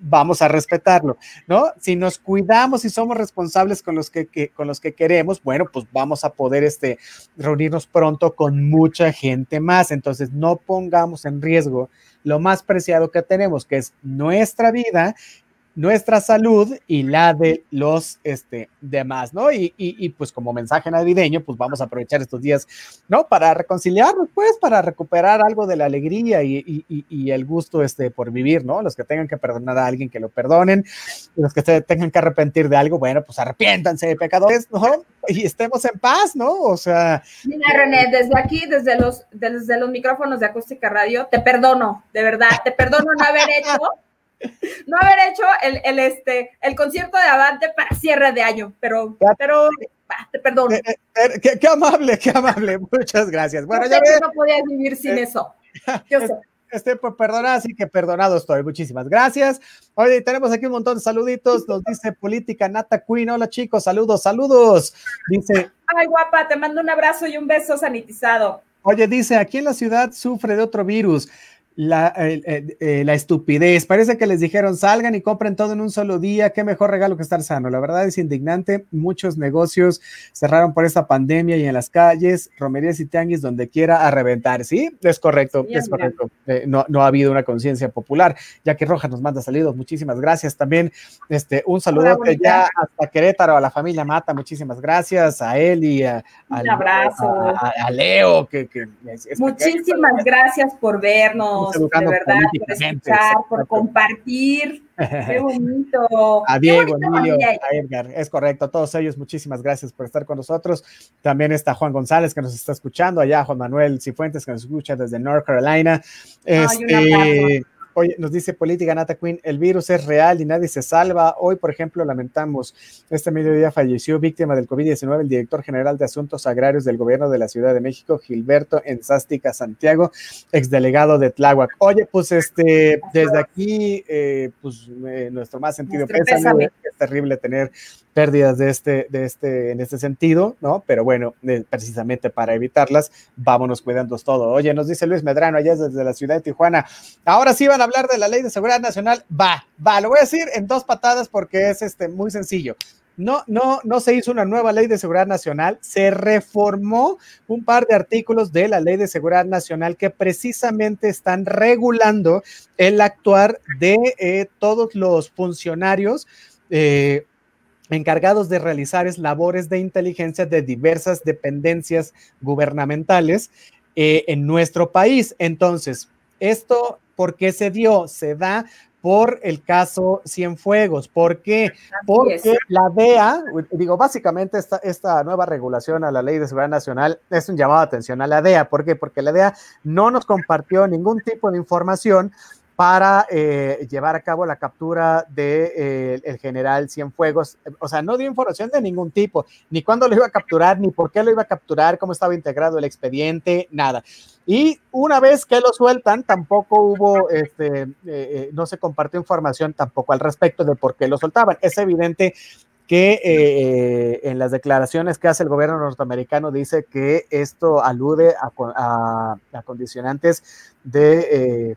Speaker 4: vamos a respetarlo, ¿no? Si nos cuidamos y somos responsables con los que, con los que queremos, bueno, pues vamos a poder este, reunirnos pronto con mucha gente más. Entonces, no pongamos en riesgo lo más preciado que tenemos, que es nuestra vida nuestra salud y la de los este, demás, ¿no? Y, y, pues como mensaje navideño, pues vamos a aprovechar estos días, ¿no? Para reconciliarnos, pues, para recuperar algo de la alegría y, y, el gusto este, por vivir, ¿no? Los que tengan que perdonar a alguien, que lo perdonen, los que se tengan que arrepentir de algo, bueno, pues arrepiéntanse de pecadores, ¿no? Y estemos en paz, ¿no? O sea...
Speaker 5: Mira, René, desde aquí, desde los, desde los micrófonos de Acústica Radio, te perdono, de verdad, te perdono no haber hecho no haber hecho el, el, este, el concierto de Avante para cierre de año, pero, pero te perdono.
Speaker 4: Eh, eh, eh, qué, amable, qué amable, muchas gracias. Bueno, ya
Speaker 5: no podía vivir sin eso. Yo sé.
Speaker 4: Este, pues perdonado, así que perdonado estoy. Muchísimas gracias. Oye, tenemos aquí un montón de saluditos. Nos dice Política Nata Queen. Hola chicos, saludos, saludos. Dice.
Speaker 5: Ay, guapa, te mando un abrazo y un beso sanitizado.
Speaker 4: Oye, dice, aquí en la ciudad sufre de otro virus la, eh, la, estupidez. Parece que les dijeron salgan y compren todo en un solo día. Qué mejor regalo que estar sano. La verdad es indignante. Muchos negocios cerraron por esta pandemia y en las calles, romerías y tianguis donde quiera a reventar. Sí, es correcto, es correcto. Eh, no, no ha habido una conciencia popular. Ya que Roja nos manda saludos. Muchísimas gracias. También este, un saludo ya hasta Querétaro, a la familia Mata. Muchísimas gracias a él y a, a, Leo. Que,
Speaker 5: Muchísimas gracias por vernos de verdad, por escuchar, por compartir. Qué bonito.
Speaker 4: A Diego, Emilio, a Edgar, es correcto. A todos ellos, muchísimas gracias por estar con nosotros. También está Juan González que nos está escuchando, allá Juan Manuel Cifuentes que nos escucha desde North Carolina. Este, Oye, nos dice Política Nata Queen, el virus es real y nadie se salva. Hoy, por ejemplo, lamentamos, este mediodía falleció víctima del COVID-19 el director general de Asuntos Agrarios del Gobierno de la Ciudad de México, Gilberto Enzástica Santiago, exdelegado de Tláhuac. Oye, pues este, desde aquí, eh, pues eh, nuestro más sentido pésame. Es terrible tener pérdidas de este, de este, en este sentido, ¿no? Pero bueno, precisamente para evitarlas, vámonos cuidando todo. Oye, nos dice Luis Medrano, allá desde la ciudad de Tijuana. Ahora sí van a hablar de la ley de seguridad nacional. Va, va, lo voy a decir en dos patadas porque es este, muy sencillo. No, no, no se hizo una nueva ley de seguridad nacional, se reformó un par de artículos de la ley de seguridad nacional que precisamente están regulando el actuar de eh, todos los funcionarios eh, encargados de realizar labores de inteligencia de diversas dependencias gubernamentales eh, en nuestro país. Entonces, esto, ¿por qué se dio? Se da por el caso Cienfuegos. ¿Por qué? Porque la DEA, digo, básicamente esta, esta nueva regulación a la Ley de Seguridad Nacional es un llamado de atención a la DEA. ¿Por qué? Porque la DEA no nos compartió ningún tipo de información para eh, llevar a cabo la captura del de, eh, el general Cienfuegos. O sea, no dio información de ningún tipo, ni cuándo lo iba a capturar, ni por qué lo iba a capturar, cómo estaba integrado el expediente, nada. Y una vez que lo sueltan, tampoco hubo, este, eh, no se compartió información tampoco al respecto de por qué lo soltaban. Es evidente que en las declaraciones que hace el gobierno norteamericano dice que esto alude a, a condicionantes de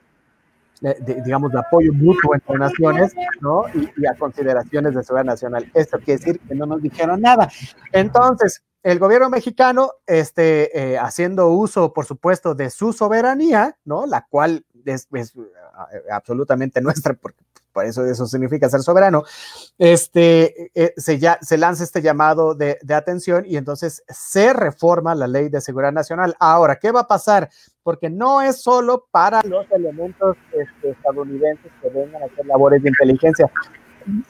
Speaker 4: digamos, de apoyo mutuo entre naciones, ¿no? Y, a consideraciones de seguridad nacional. Esto quiere decir que no nos dijeron nada. Entonces, el gobierno mexicano, este, eh, haciendo uso, por supuesto, de su soberanía, ¿no? La cual es, es absolutamente nuestra, porque por eso eso significa ser soberano, este, eh, se, ya, se lanza este llamado de, de, atención y entonces se reforma la ley de seguridad nacional. Ahora, ¿qué va a pasar? Porque no es solo para los elementos este, estadounidenses que vengan a hacer labores de inteligencia.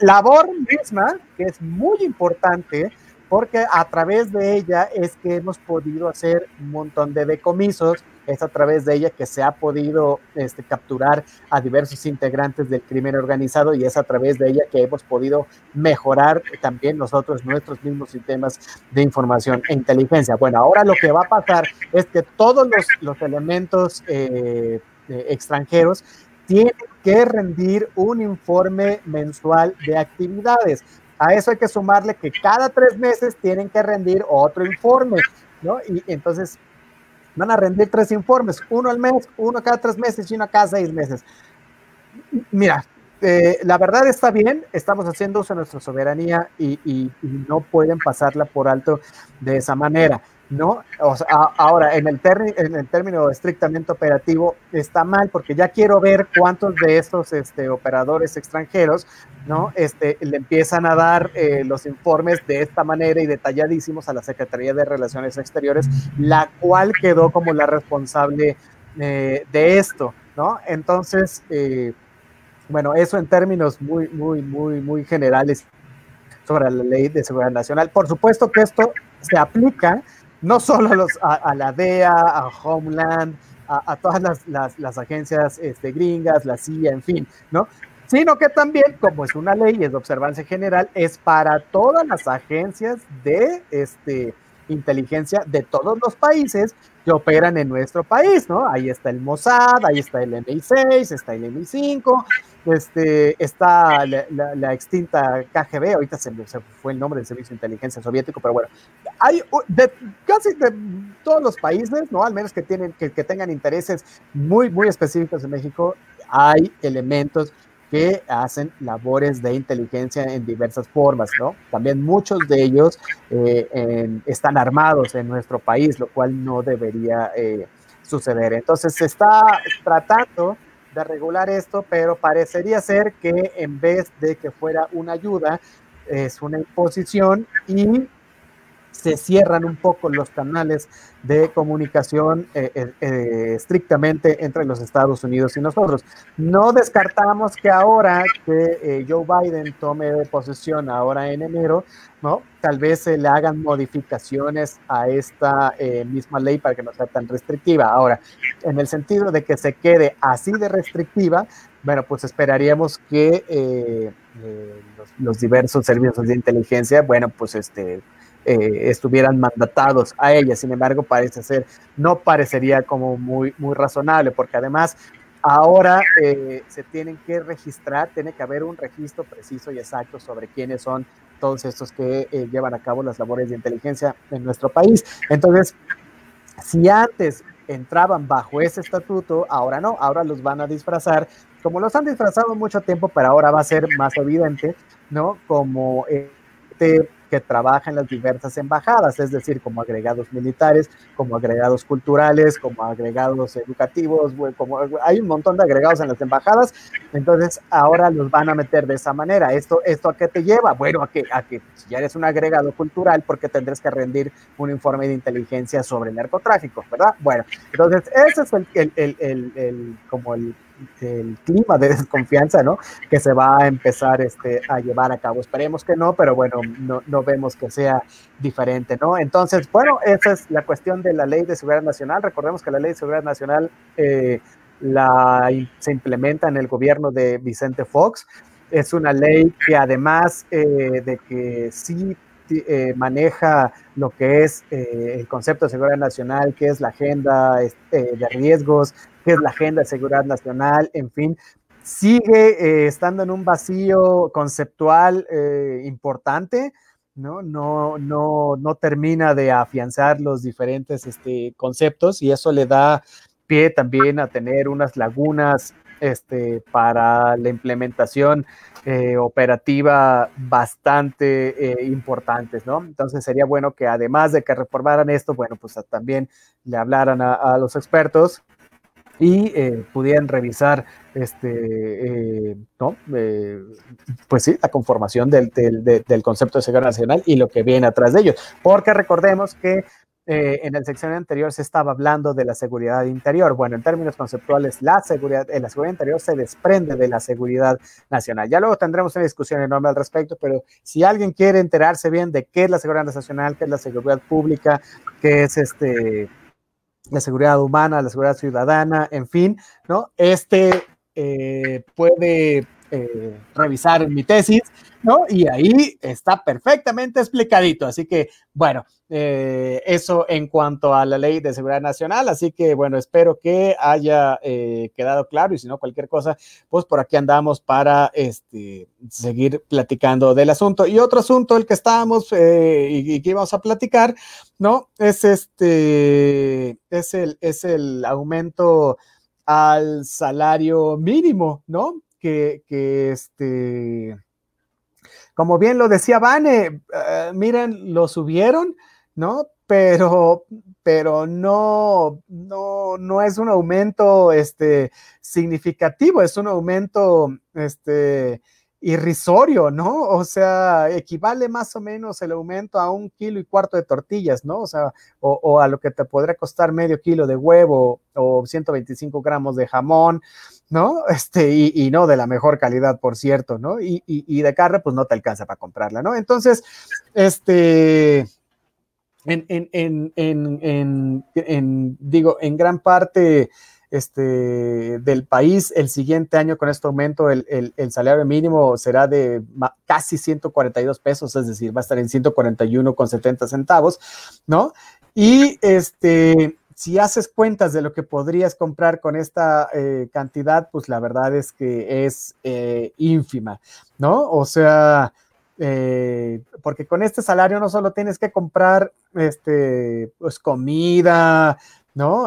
Speaker 4: Labor misma, que es muy importante, porque a través de ella es que hemos podido hacer un montón de decomisos, es a través de ella que se ha podido este, capturar a diversos integrantes del crimen organizado y es a través de ella que hemos podido mejorar también nosotros nuestros mismos sistemas de información e inteligencia. Bueno, ahora lo que va a pasar es que todos los, los elementos eh, eh, extranjeros tienen que rendir un informe mensual de actividades. A eso hay que sumarle que cada tres meses tienen que rendir otro informe, ¿no? Y entonces van a rendir tres informes, uno al mes, uno cada tres meses y uno cada seis meses. Mira, eh, la verdad está bien, estamos haciendo uso de nuestra soberanía y, y, no pueden pasarla por alto de esa manera. ¿No? Ahora, en el, en el término estrictamente operativo, está mal porque ya quiero ver cuántos de estos este, operadores extranjeros, ¿no? Este, le empiezan a dar eh, los informes de esta manera y detalladísimos a la Secretaría de Relaciones Exteriores, la cual quedó como la responsable eh, de esto, ¿no? Entonces, eh, bueno, eso en términos muy, muy, muy, muy generales sobre la ley de seguridad nacional. Por supuesto que esto se aplica no solo a, los, a, la DEA, a Homeland, a, todas las, las, agencias este, gringas, la CIA, en fin, ¿no? Sino que también, como es una ley, es de observancia general, es para todas las agencias de este, inteligencia de todos los países que operan en nuestro país, ¿no? Ahí está el Mossad, ahí está el MI6, está el MI5, este, está la, extinta KGB, ahorita se, fue el nombre del Servicio de Inteligencia Soviético, pero bueno, hay de casi de todos los países, ¿no? Al menos que, tienen, que, que tengan intereses muy, muy específicos en México, hay elementos que hacen labores de inteligencia en diversas formas, ¿no? También muchos de ellos eh, están armados en nuestro país, lo cual no debería eh, suceder. Entonces se está tratando de regular esto, pero parecería ser que en vez de que fuera una ayuda, es una imposición y se cierran un poco los canales de comunicación eh, eh, eh, estrictamente entre los Estados Unidos y nosotros. No descartamos que ahora que Joe Biden tome posesión ahora en enero, ¿no? Tal vez se le hagan modificaciones a esta misma ley para que no sea tan restrictiva. Ahora, en el sentido de que se quede así de restrictiva, bueno, pues esperaríamos que los, los diversos servicios de inteligencia, bueno, pues este eh, estuvieran mandatados a ella. Sin embargo, parece ser, no parecería como muy, muy razonable, porque además ahora eh, se tienen que registrar, tiene que haber un registro preciso y exacto sobre quiénes son todos estos que eh, llevan a cabo las labores de inteligencia en nuestro país. Entonces, si antes entraban bajo ese estatuto, ahora no, ahora los van a disfrazar, como los han disfrazado mucho tiempo, pero ahora va a ser más evidente, ¿no? Como este que trabaja en las diversas embajadas, es decir, como agregados militares, como agregados culturales, como agregados educativos, como hay un montón de agregados en las embajadas, entonces ahora los van a meter de esa manera. ¿Esto, esto a qué te lleva? Bueno, a que, a que si ya eres un agregado cultural, porque tendrás que rendir un informe de inteligencia sobre narcotráfico, ¿verdad? Bueno, entonces ese es el, el, el, el como el el clima de desconfianza, ¿no? Que se va a empezar este, a llevar a cabo. Esperemos que no, pero bueno, no, no vemos que sea diferente, ¿no? Entonces, bueno, esa es la cuestión de la Ley de Seguridad Nacional. Recordemos que la Ley de Seguridad Nacional eh, la, se implementa en el gobierno de Vicente Fox. Es una ley que además eh, de que sí eh, maneja lo que es el concepto de seguridad nacional, que es la agenda este, de riesgos, que es la agenda de seguridad nacional, en fin, sigue eh, estando en un vacío conceptual eh, importante, ¿no? No, no, no termina de afianzar los diferentes este, conceptos y eso le da pie también a tener unas lagunas este, para la implementación eh, operativa bastante importantes, ¿no? Entonces sería bueno que además de que reformaran esto, bueno, pues también le hablaran a los expertos y eh, pudieran revisar este, eh, ¿no? Eh, pues sí, la conformación del, del, concepto de seguridad nacional y lo que viene atrás de ellos. Porque recordemos que en el sección anterior se estaba hablando de la seguridad interior. Bueno, en términos conceptuales, la seguridad, la seguridad interior se desprende de la seguridad nacional. Ya luego tendremos una discusión enorme al respecto, pero si alguien quiere enterarse bien de qué es la seguridad nacional, qué es la seguridad pública, qué es este la seguridad humana, la seguridad ciudadana, en fin, ¿no? Este eh, puede eh, revisar mi tesis, ¿no? Y ahí está perfectamente explicadito. Así que, bueno, eh, eso en cuanto a la ley de seguridad nacional. Así que, bueno, espero que haya eh, quedado claro y si no, cualquier cosa, pues por aquí andamos para este, seguir platicando del asunto. Y otro asunto, el que estábamos y, y, que íbamos a platicar, ¿no? Es este, es el, es el aumento al salario mínimo, ¿no? Que, este, como bien lo decía Vane, eh, miren, lo subieron, ¿no? Pero, pero no, no, no es un aumento este, significativo, es un aumento este, irrisorio, ¿no? O sea, equivale más o menos el aumento a un kilo y cuarto de tortillas, ¿no? O sea, o, a lo que te podría costar medio kilo de huevo o 125 gramos de jamón, ¿no? Este, y, no de la mejor calidad, por cierto, ¿no? Y, y, de carne, pues no te alcanza para comprarla, ¿no? Entonces, este, en, en, en, en digo, en gran parte, este, del país el siguiente año con este aumento el, el, salario mínimo será de casi 142 pesos, es decir, va a estar en 141 con 70 centavos, ¿no? Y este, si haces cuentas de lo que podrías comprar con esta eh, cantidad, pues la verdad es que es eh, ínfima, ¿no? O sea, eh, porque con este salario no solo tienes que comprar este, pues comida, ¿no?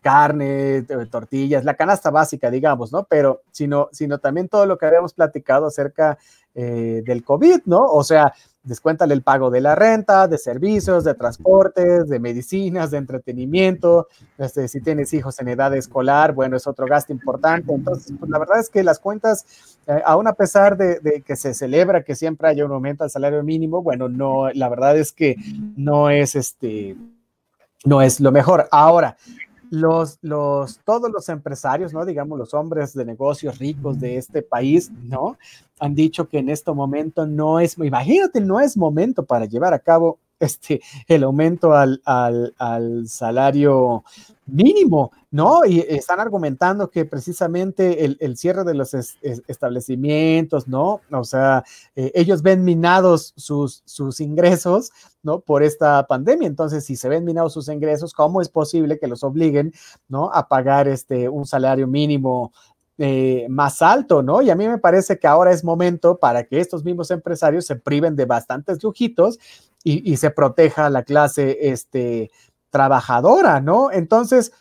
Speaker 4: carne, tortillas, la canasta básica, digamos, ¿no? Pero sino, sino también todo lo que habíamos platicado acerca del COVID, ¿no? O sea, descuéntale el pago de la renta, de servicios, de transportes, de medicinas, de entretenimiento. Este, si tienes hijos en edad escolar, bueno, es otro gasto importante. Entonces, pues, la verdad es que las cuentas, eh, aún a pesar de, que se celebra que siempre haya un aumento al salario mínimo, bueno, no, la verdad es que no es este, no es lo mejor. Ahora, los, los, todos los empresarios, ¿no? Digamos, los hombres de negocios ricos de este país, ¿no? Han dicho que en este momento no es, imagínate, no es momento para llevar a cabo este, el aumento al, al, al salario mínimo, ¿no? Y están argumentando que precisamente el, cierre de los establecimientos, ¿no? O sea, eh, ellos ven minados sus, sus ingresos, ¿no? Por esta pandemia. Entonces, si se ven minados sus ingresos, ¿cómo es posible que los obliguen, ¿no? A pagar este, un salario mínimo eh, más alto, ¿no? Y a mí me parece que ahora es momento para que estos mismos empresarios se priven de bastantes lujitos y, se proteja a la clase este, trabajadora, ¿no? Entonces,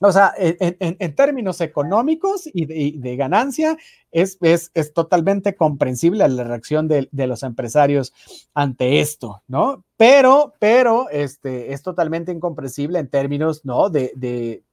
Speaker 4: o sea, en, términos económicos y de, ganancia, es, es, es, totalmente comprensible la reacción de, de, los empresarios ante esto, ¿no? Pero, pero, este, es totalmente incomprensible en términos, ¿no? De,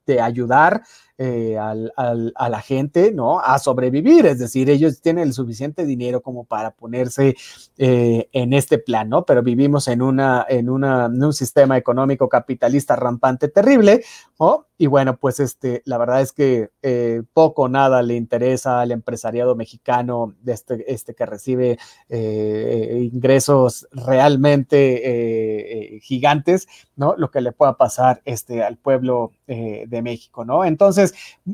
Speaker 4: de ayudar eh, al, a la gente, ¿no? A sobrevivir, es decir, ellos tienen el suficiente dinero como para ponerse eh, en este plan, ¿no? Pero vivimos en, una, en, una, en un sistema económico capitalista rampante terrible, ¿no? Y bueno, pues este, la verdad es que eh, poco o nada le interesa al empresariado mexicano este, este que recibe ingresos realmente gigantes, ¿no? Lo que le pueda pasar este, al pueblo de México, ¿no? Entonces,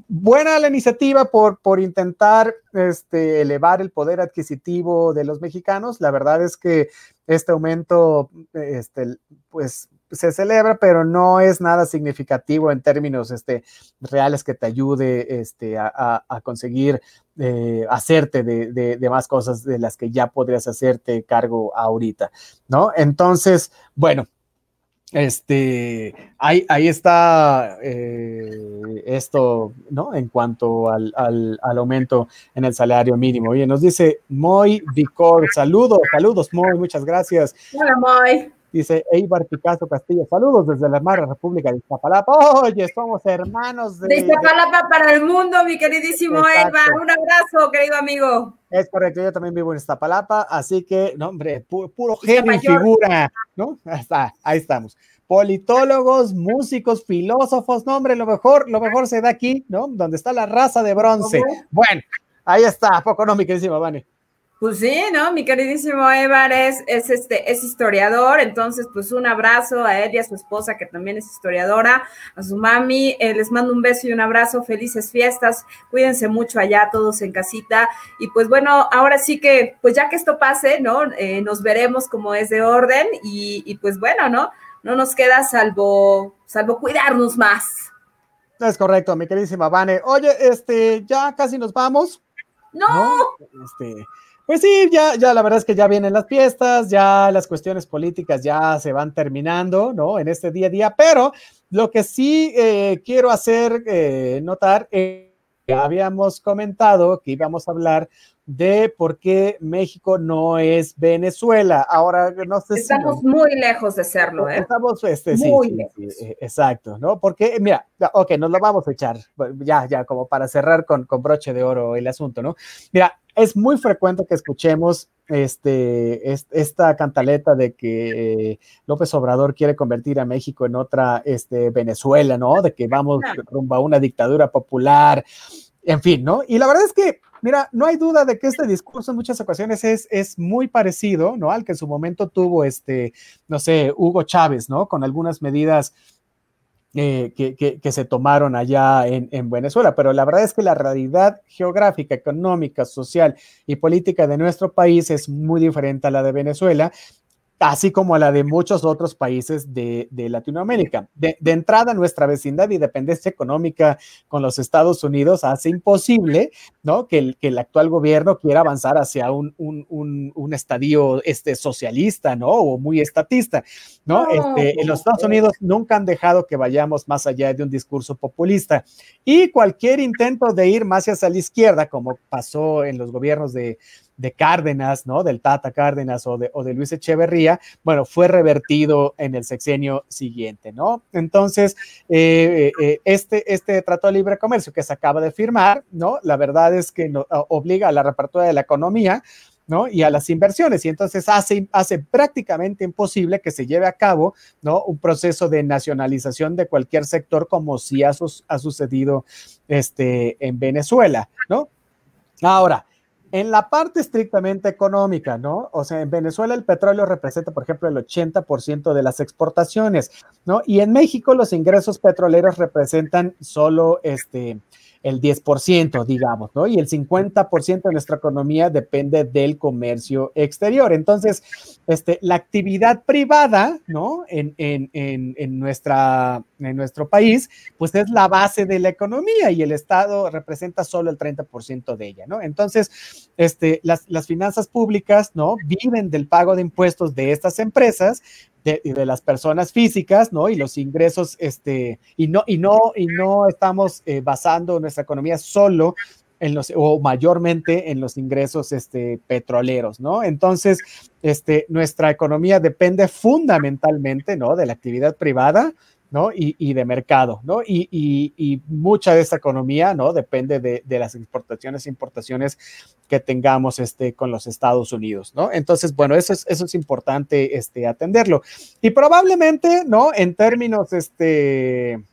Speaker 4: buena la iniciativa por, por intentar este, elevar el poder adquisitivo de los mexicanos. La verdad es que este aumento, este, pues se celebra, pero no es nada significativo en términos este, reales que te ayude este, a, conseguir eh, hacerte de, de, más cosas de las que ya podrías hacerte cargo ahorita, ¿no? Entonces, bueno, este, ahí, ahí está eh, esto, ¿no? En cuanto al, al, aumento en el salario mínimo. Oye, nos dice Moy Vicor, saludos, saludos, Moy, muchas gracias.
Speaker 5: Hola, Moy.
Speaker 4: Dice Eibar Picasso Castillo, saludos desde la Madre República de Iztapalapa. Oye, somos hermanos
Speaker 5: de... De Iztapalapa para el mundo, mi queridísimo Eibar. Un abrazo, querido amigo.
Speaker 4: Es correcto, yo también vivo en Iztapalapa, así que, no, hombre, puro, genio y figura, ¿no? Ahí, ahí estamos. Politólogos, músicos, filósofos, no, hombre, lo mejor, lo mejor se da aquí, ¿no? Donde está la raza de bronce. Bueno, ahí está, poco no, mi queridísima Vane.
Speaker 5: Pues sí, ¿no? Mi queridísimo Evar es, es, este, es historiador, entonces pues un abrazo a él y a su esposa que también es historiadora, a su mami, eh, les mando un beso y un abrazo, felices fiestas, cuídense mucho allá todos en casita y pues bueno, ahora sí que pues ya que esto pase, ¿no? Eh, nos veremos como es de orden y, y pues bueno, ¿no? No nos queda salvo, salvo cuidarnos más.
Speaker 4: Es correcto, mi queridísima Vane. Oye, este, ya casi nos vamos.
Speaker 5: No.
Speaker 4: Este, pues sí, ya, ya la verdad es que ya vienen las fiestas, ya las cuestiones políticas ya se van terminando, ¿no? En este día a día, pero lo que sí eh, quiero hacer eh, notar, eh, habíamos comentado que íbamos a hablar de por qué México no es Venezuela. Ahora, no sé
Speaker 5: Estamos muy lejos de serlo, ¿eh?
Speaker 4: Estamos, este, muy sí, lejos. Sí, exacto, ¿no? Porque, mira, ok, nos lo vamos a echar, ya, ya, como para cerrar con, con broche de oro el asunto, ¿no? Mira, es muy frecuente que escuchemos este, esta cantaleta de que López Obrador quiere convertir a México en otra este, Venezuela, ¿no? De que vamos rumbo a una dictadura popular, en fin, ¿no? Y la verdad es que, mira, no hay duda de que este discurso en muchas ocasiones es, es muy parecido, ¿no? Al que en su momento tuvo, este, no sé, Hugo Chávez, ¿no? Con algunas medidas eh, que, se tomaron allá en, en, Venezuela, pero la verdad es que la realidad geográfica, económica, social y política de nuestro país es muy diferente a la de Venezuela así como la de muchos otros países de, Latinoamérica. De, entrada, nuestra vecindad y dependencia económica con los Estados Unidos hace imposible ¿no? que, el, que el actual gobierno quiera avanzar hacia un, un, estadio este, socialista ¿no? o muy estatista. ¿no? este, en los Estados Unidos nunca han dejado que vayamos más allá de un discurso populista y cualquier intento de ir más hacia la izquierda, como pasó en los gobiernos de de Cárdenas, ¿no? Del Tata Cárdenas o de, o de Luis Echeverría, bueno, fue revertido en el sexenio siguiente, ¿no? Entonces, eh, eh, este, este Trato de Libre Comercio que se acaba de firmar, ¿no? La verdad es que no, obliga a la repartura de la economía, ¿no? Y a las inversiones. Y entonces hace, hace prácticamente imposible que se lleve a cabo, ¿no? Un proceso de nacionalización de cualquier sector como si ha, ha sucedido este, en Venezuela, ¿no? Ahora, en la parte estrictamente económica, ¿no? O sea, en Venezuela el petróleo representa, por ejemplo, el 80% de las exportaciones, ¿no? Y en México los ingresos petroleros representan solo este el 10%, digamos, ¿no? Y el 50% de nuestra economía depende del comercio exterior. Entonces, este, la actividad privada, ¿no? En, en, en, nuestra, en nuestro país, pues es la base de la economía y el Estado representa solo el 30% de ella, ¿no? Entonces, este, las, las finanzas públicas, ¿no? Viven del pago de impuestos de estas empresas, de, de, las personas físicas, ¿no? Y los ingresos, este, y no, y no, y no estamos eh, basando nuestra economía solo en los, o mayormente en los ingresos, este, petroleros, ¿no? Entonces, este, nuestra economía depende fundamentalmente, ¿no? De la actividad privada, ¿no? Y, de mercado, ¿no? Y, mucha de esta economía, ¿no? Depende de, las exportaciones e importaciones que tengamos este, con los Estados Unidos, ¿no? Entonces, bueno, eso es, eso es importante este, atenderlo. Y probablemente, ¿no? En términos, este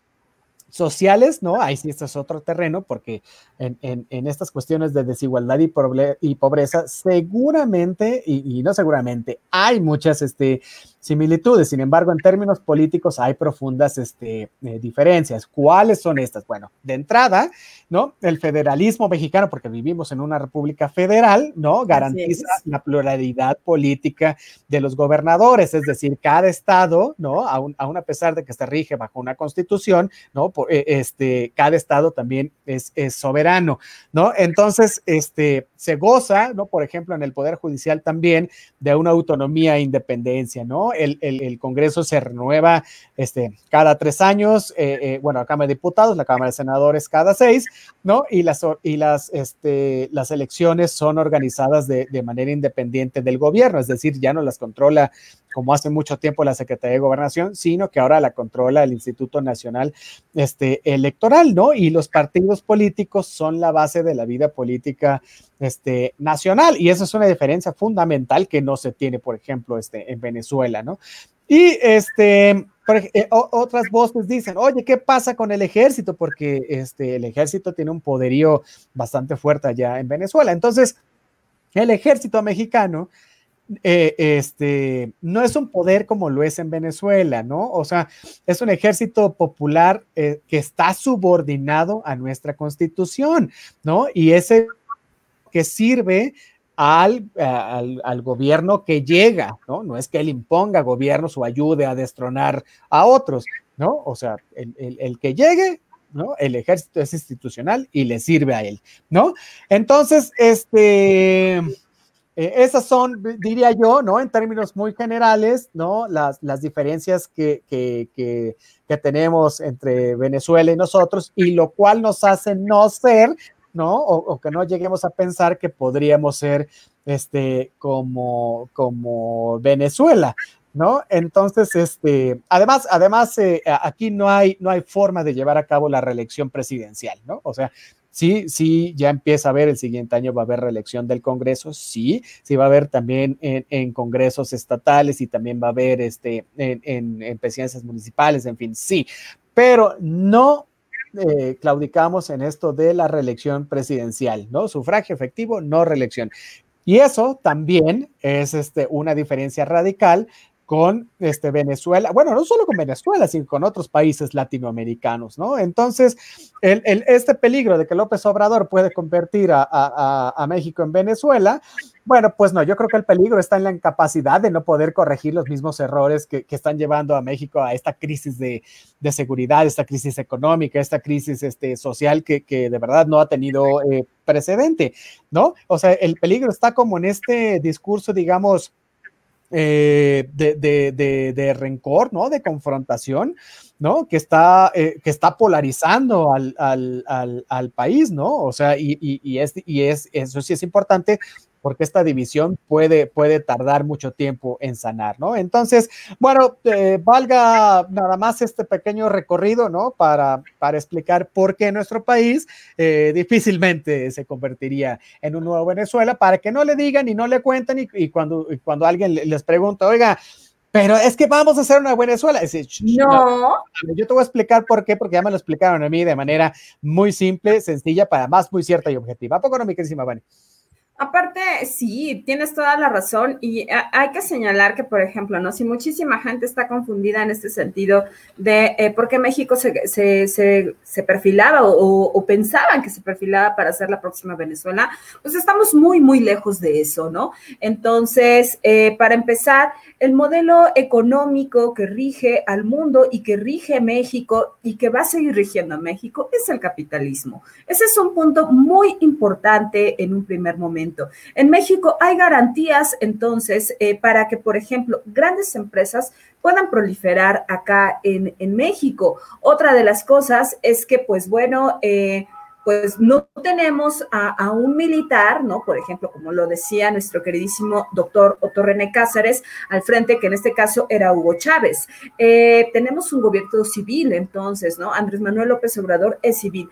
Speaker 4: sociales, ¿no? Ahí sí, este es otro terreno, porque en, en, estas cuestiones de desigualdad y, y pobreza, seguramente, y, y, no seguramente, hay muchas este, similitudes. Sin embargo, en términos políticos hay profundas este, eh, diferencias. ¿Cuáles son estas? Bueno, de entrada, ¿no? El federalismo mexicano, porque vivimos en una república federal, ¿no? Garantiza la pluralidad política de los gobernadores, es decir, cada estado, ¿no? Aún, a pesar de que se rige bajo una constitución, ¿no? Eh, este, cada estado también es, es soberano, ¿no? Entonces, este, se goza, ¿no? Por ejemplo, en el Poder Judicial también de una autonomía e independencia, ¿no? El, Congreso se renueva este, cada tres años, eh, eh, bueno, la Cámara de Diputados, la Cámara de Senadores cada seis, ¿no? Y las, y las, este, las elecciones son organizadas de, de manera independiente del gobierno, es decir, ya no las controla como hace mucho tiempo la Secretaría de Gobernación, sino que ahora la controla el Instituto Nacional este, Electoral, ¿no? Y los partidos políticos son la base de la vida política este, nacional. Y eso es una diferencia fundamental que no se tiene, por ejemplo, este, en Venezuela, ¿no? Y este, eh, otras voces dicen, oye, ¿qué pasa con el ejército? Porque este, el ejército tiene un poderío bastante fuerte allá en Venezuela. Entonces, el ejército mexicano eh, este, no es un poder como lo es en Venezuela, ¿no? O sea, es un ejército popular eh, que está subordinado a nuestra constitución, ¿no? Y ese que sirve al, al, gobierno que llega, ¿no? No es que él imponga gobiernos o ayude a destronar a otros, ¿no? O sea, el, el que llegue, ¿no? El ejército es institucional y le sirve a él, ¿no? Entonces, este eh, esas son, diría yo, ¿no? En términos muy generales, ¿no? Las, las diferencias que, que, que, tenemos entre Venezuela y nosotros, y lo cual nos hace no ser, ¿no? O, que no lleguemos a pensar que podríamos ser este, como, como Venezuela. ¿No? Entonces, este, además, además, eh, aquí no hay, no hay forma de llevar a cabo la reelección presidencial, ¿no? O sea, Sí, sí, ya empieza a haber, el siguiente año va a haber reelección del Congreso, sí, sí va a haber también en, congresos estatales y también va a haber este, en, presidencias municipales, en fin, sí, pero no eh, claudicamos en esto de la reelección presidencial, ¿no? Sufragio efectivo, no reelección. Y eso también es este, una diferencia radical con este, Venezuela, bueno, no solo con Venezuela, sino con otros países latinoamericanos, ¿no? Entonces, el, este peligro de que López Obrador puede convertir a, México en Venezuela, Bueno, pues no, yo creo que el peligro está en la incapacidad de no poder corregir los mismos errores que, están llevando a México a esta crisis de, seguridad, esta crisis económica, esta crisis este, social que, de verdad no ha tenido eh, precedente, ¿no? O sea, el peligro está como en este discurso, digamos, eh, de, rencor, ¿no? De confrontación, ¿no? Que está, eh, que está polarizando al, al, país, ¿no? O sea, y, y, es, y es, eso sí es importante porque esta división puede, puede tardar mucho tiempo en sanar, ¿no? Entonces, bueno, eh, valga nada más este pequeño recorrido, ¿no? Para, para explicar por qué nuestro país eh, difícilmente se convertiría en un nuevo Venezuela, para que no le digan y no le cuenten y, cuando, cuando alguien les pregunta, oiga, pero es que vamos a hacer una Venezuela.
Speaker 5: no.
Speaker 4: Yo te voy a explicar por qué, porque ya me lo explicaron a mí de manera muy simple, sencilla, para más muy cierta y objetiva. ¿A poco no, mi querísima Vani?
Speaker 5: Aparte, sí, tienes toda la razón y hay que señalar que, por ejemplo, ¿no? Si muchísima gente está confundida en este sentido de eh, por qué México se, se, se, perfilaba o, pensaban que se perfilaba para ser la próxima Venezuela, pues estamos muy, muy lejos de eso, ¿no? Entonces, eh, para empezar, el modelo económico que rige al mundo y que rige México y que va a seguir rigiendo a México es el capitalismo. Ese es un punto muy importante en un primer momento. En México hay garantías entonces eh, para que, por ejemplo, grandes empresas puedan proliferar acá en, México. Otra de las cosas es que, pues bueno, eh, pues no tenemos a, un militar, ¿no? Por ejemplo, como lo decía nuestro queridísimo doctor Otto René Cáceres, al frente, que en este caso era Hugo Chávez. Eh, tenemos un gobierno civil, entonces, ¿no? Andrés Manuel López Obrador es civil.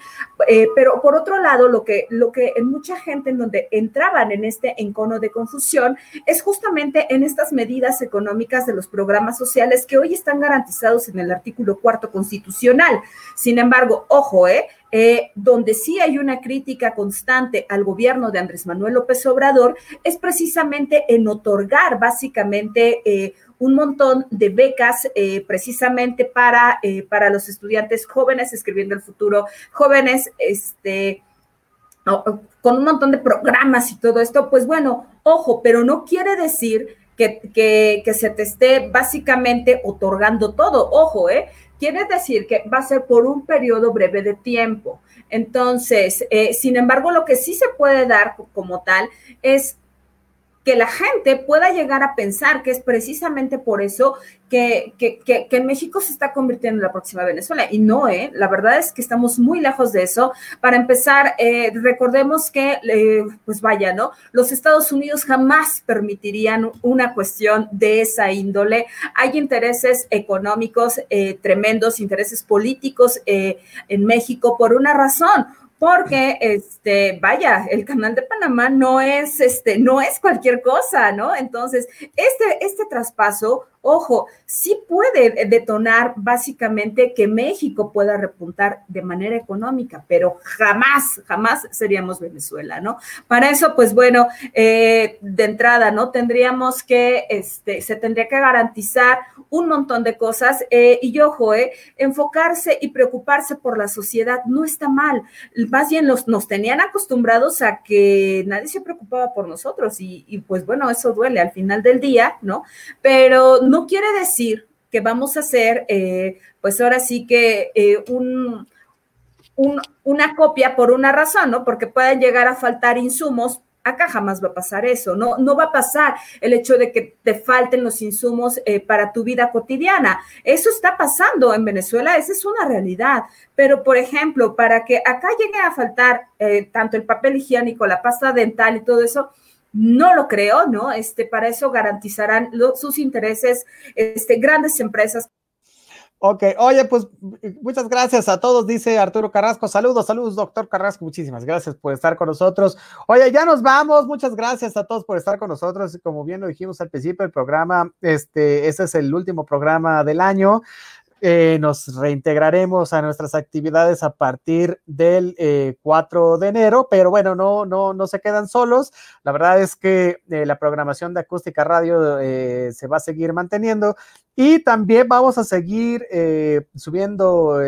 Speaker 5: Eh, pero por otro lado, lo que, lo que en mucha gente en donde entraban en este encono de confusión es justamente en estas medidas económicas de los programas sociales que hoy están garantizados en el artículo cuarto constitucional. Sin embargo, ojo, ¿eh? Eh, donde sí hay una crítica constante al gobierno de Andrés Manuel López Obrador, es precisamente en otorgar básicamente eh, un montón de becas eh, precisamente para, para los estudiantes jóvenes escribiendo el futuro, jóvenes este, con un montón de programas y todo esto, pues bueno, ojo, pero no quiere decir que, que, que, se te esté básicamente otorgando todo. Ojo, ¿eh? Quiere decir que va a ser por un periodo breve de tiempo. Entonces, eh, sin embargo, lo que sí se puede dar como tal es que la gente pueda llegar a pensar que es precisamente por eso que, que, que, México se está convirtiendo en la próxima Venezuela. Y no, ¿eh? La verdad es que estamos muy lejos de eso. Para empezar, eh, recordemos que, eh, pues vaya, ¿no? Los Estados Unidos jamás permitirían una cuestión de esa índole. Hay intereses económicos eh, tremendos, intereses políticos en México por una razón porque este, vaya, el canal de Panamá no es este, no es cualquier cosa, ¿no? Entonces, este, este traspaso ojo, sí puede detonar básicamente que México pueda repuntar de manera económica, pero jamás, jamás seríamos Venezuela, ¿no? Para eso, pues bueno, eh, de entrada, ¿no? Tendríamos que, este, se tendría que garantizar un montón de cosas eh, y ojo, eh, enfocarse y preocuparse por la sociedad no está mal, más bien los, nos tenían acostumbrados a que nadie se preocupaba por nosotros y, y pues bueno, eso duele al final del día, ¿no? Pero no no quiere decir que vamos a hacer, eh, pues ahora sí que eh, un, una copia por una razón, ¿no? Porque pueden llegar a faltar insumos. Acá jamás va a pasar eso, ¿no? No va a pasar el hecho de que te falten los insumos eh, para tu vida cotidiana. Eso está pasando en Venezuela, esa es una realidad. Pero, por ejemplo, para que acá llegue a faltar tanto el papel higiénico, la pasta dental y todo eso, no lo creo, ¿no? Este, para eso garantizarán sus intereses este, grandes empresas.
Speaker 4: Ok, oye, pues muchas gracias a todos, dice Arturo Carrasco. Saludos, saludos, doctor Carrasco. Muchísimas gracias por estar con nosotros. Oye, ya nos vamos. Muchas gracias a todos por estar con nosotros. Como bien lo dijimos al principio del programa, este, este es el último programa del año eh, nos reintegraremos a nuestras actividades a partir del 4 eh, de enero, pero bueno, no, no, no se quedan solos. La verdad es que eh, la programación de Acústica Radio se va a seguir manteniendo y también vamos a seguir subiendo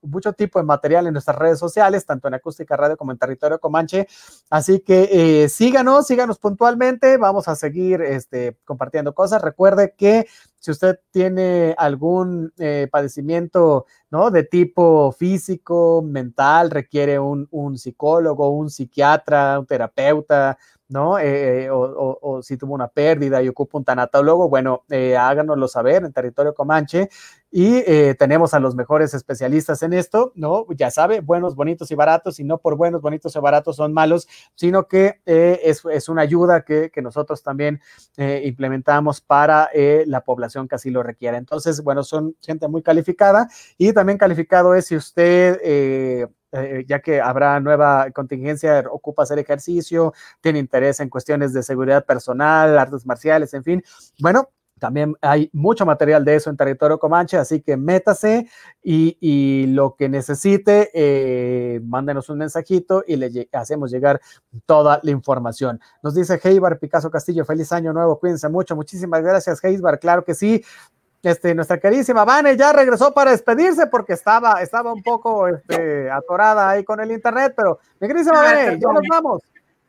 Speaker 4: mucho tipo de material en nuestras redes sociales, tanto en Acústica Radio como en Territorio Comanche. Así que síganos, síganos puntualmente. Vamos a seguir este, compartiendo cosas. Recuerde que si usted tiene algún eh, padecimiento, ¿no? De tipo físico, mental, requiere un, un psicólogo, un psiquiatra, un terapeuta, ¿no? Eh, o, si tuvo una pérdida y ocupa un tanatólogo, bueno, eh, háganoslo saber en territorio Comanche y eh, tenemos a los mejores especialistas en esto, ¿no? Ya sabe, buenos, bonitos y baratos, y no por buenos, bonitos y baratos son malos, sino que es, es, una ayuda que, que nosotros también implementamos para la población que así lo requiere. Entonces, bueno, son gente muy calificada y también calificado es si usted eh, ya que habrá nueva contingencia, ocupa hacer ejercicio, tiene interés en cuestiones de seguridad personal, artes marciales, en fin. Bueno, también hay mucho material de eso en territorio Comanche, así que métase y, lo que necesite, eh, mándenos un mensajito y le hacemos llegar toda la información. Nos dice Heibar Picasso Castillo, feliz año nuevo, cuídense mucho. Muchísimas gracias, Heibar. Claro que sí. Este, nuestra queridísima Vane ya regresó para despedirse porque estaba, estaba un poco este, atorada ahí con el internet, pero mi queridísima ah, Vane, ya nos vamos.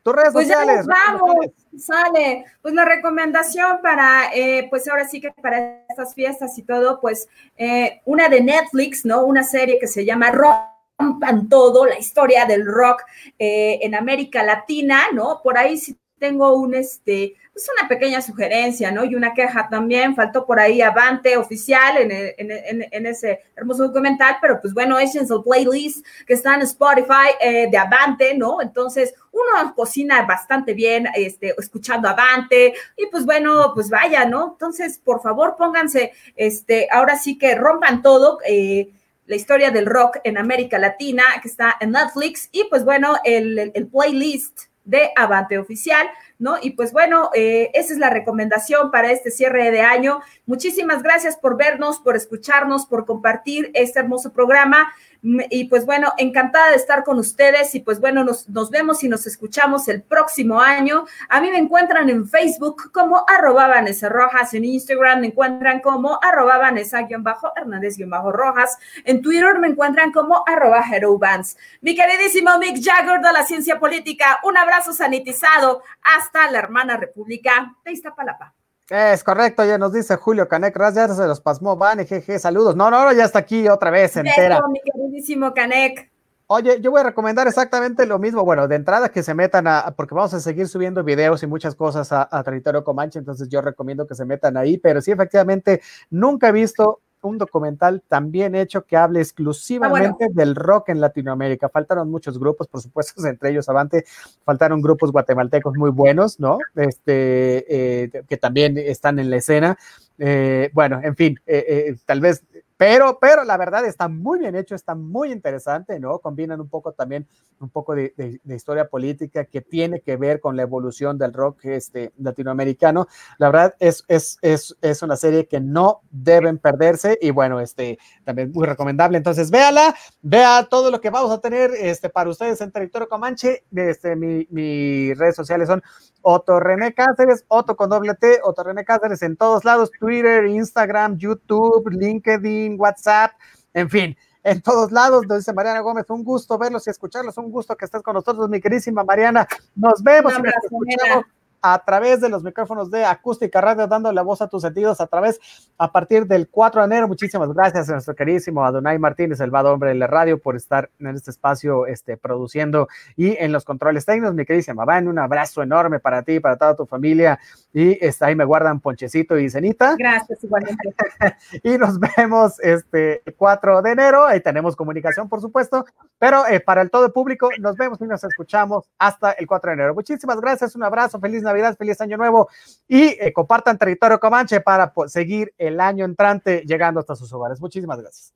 Speaker 4: Tus redes
Speaker 5: pues
Speaker 4: sociales.
Speaker 5: Ya nos vamos, sale. Pues la recomendación para, eh, pues ahora sí que para estas fiestas y todo, pues eh, una de Netflix, ¿no? Una serie que se llama Rompan Todo, la historia del rock eh, en América Latina, ¿no? Por ahí sí tengo un, este, es una pequeña sugerencia, ¿no? Y una queja también, faltó por ahí Avante oficial en, ese hermoso documental, pero pues bueno, Essential Playlist que está en Spotify eh, de Avante, ¿no? Entonces, uno cocina bastante bien, este, escuchando Avante, y pues bueno, pues vaya, ¿no? Entonces, por favor, pónganse, este, ahora sí que rompan todo, eh, la historia del rock en América Latina, que está en Netflix, y pues bueno, el, el playlist de Avante Oficial, ¿no? Y pues bueno, eh, esa es la recomendación para este cierre de año. Muchísimas gracias por vernos, por escucharnos, por compartir este hermoso programa. Y pues bueno, encantada de estar con ustedes y pues bueno, nos, vemos y nos escuchamos el próximo año. A mí me encuentran en Facebook como arroba Vanessa Rojas, en Instagram me encuentran como arroba Vanessa-Hernández-Rojas, en Twitter me encuentran como arroba Vance. Mi queridísimo Mick Jagger de la Ciencia Política, un abrazo sanitizado hasta la hermana República de Iztapalapa.
Speaker 4: Es correcto, ya nos dice Julio Canec Raz, ya se los pasmó, van, jeje, saludos. No, no, no, ya está aquí otra vez entera.
Speaker 5: mi queridísimo Canec.
Speaker 4: Oye, yo voy a recomendar exactamente lo mismo. Bueno, de entrada que se metan a, porque vamos a seguir subiendo videos y muchas cosas a, a Territorio Comanche, entonces yo recomiendo que se metan ahí, pero sí, efectivamente, nunca he visto un documental también hecho que hable exclusivamente ah, del rock en Latinoamérica. Faltaron muchos grupos, por supuesto, entre ellos Avante, faltaron grupos guatemaltecos muy buenos, ¿no? Este, eh, que también están en la escena. Eh, bueno, en fin, eh, tal vez pero, pero la verdad está muy bien hecho, está muy interesante, ¿no? Combinan un poco también, un poco de, historia política que tiene que ver con la evolución del rock este, latinoamericano. La verdad es, es, es, es una serie que no deben perderse y bueno, este, también muy recomendable. Entonces, véala, vea todo lo que vamos a tener este, para ustedes en Territorio Comanche. Este, mi, mis redes sociales son Otto René Cáceres, Otto con doble T, Otto René Cáceres en todos lados, Twitter, Instagram, YouTube, LinkedIn, WhatsApp, en fin, en todos lados, nos dice Mariana Gómez, un gusto verlos y escucharlos, un gusto que estés con nosotros, mi queridísima Mariana, nos vemos y nos escuchamos a través de los micrófonos de Acústica Radio, dando la voz a tus sentidos a través, a partir del 4 de enero. Muchísimas gracias a nuestro queridísimo Adonai Martínez, el vado hombre de la radio, por estar en este espacio este, produciendo y en los controles técnicos. Mi queridísima Van, un abrazo enorme para ti, para toda tu familia. Y está ahí me guardan Ponchecito y Cenita.
Speaker 5: Gracias, igualmente.
Speaker 4: y nos vemos este 4 de enero. Ahí tenemos comunicación, por supuesto. Pero eh, para el todo el público, nos vemos y nos escuchamos hasta el 4 de enero. Muchísimas gracias, un abrazo, feliz Navidad Navidad, feliz Año Nuevo y eh, compartan territorio Comanche para pues, seguir el año entrante llegando hasta sus hogares. Muchísimas gracias.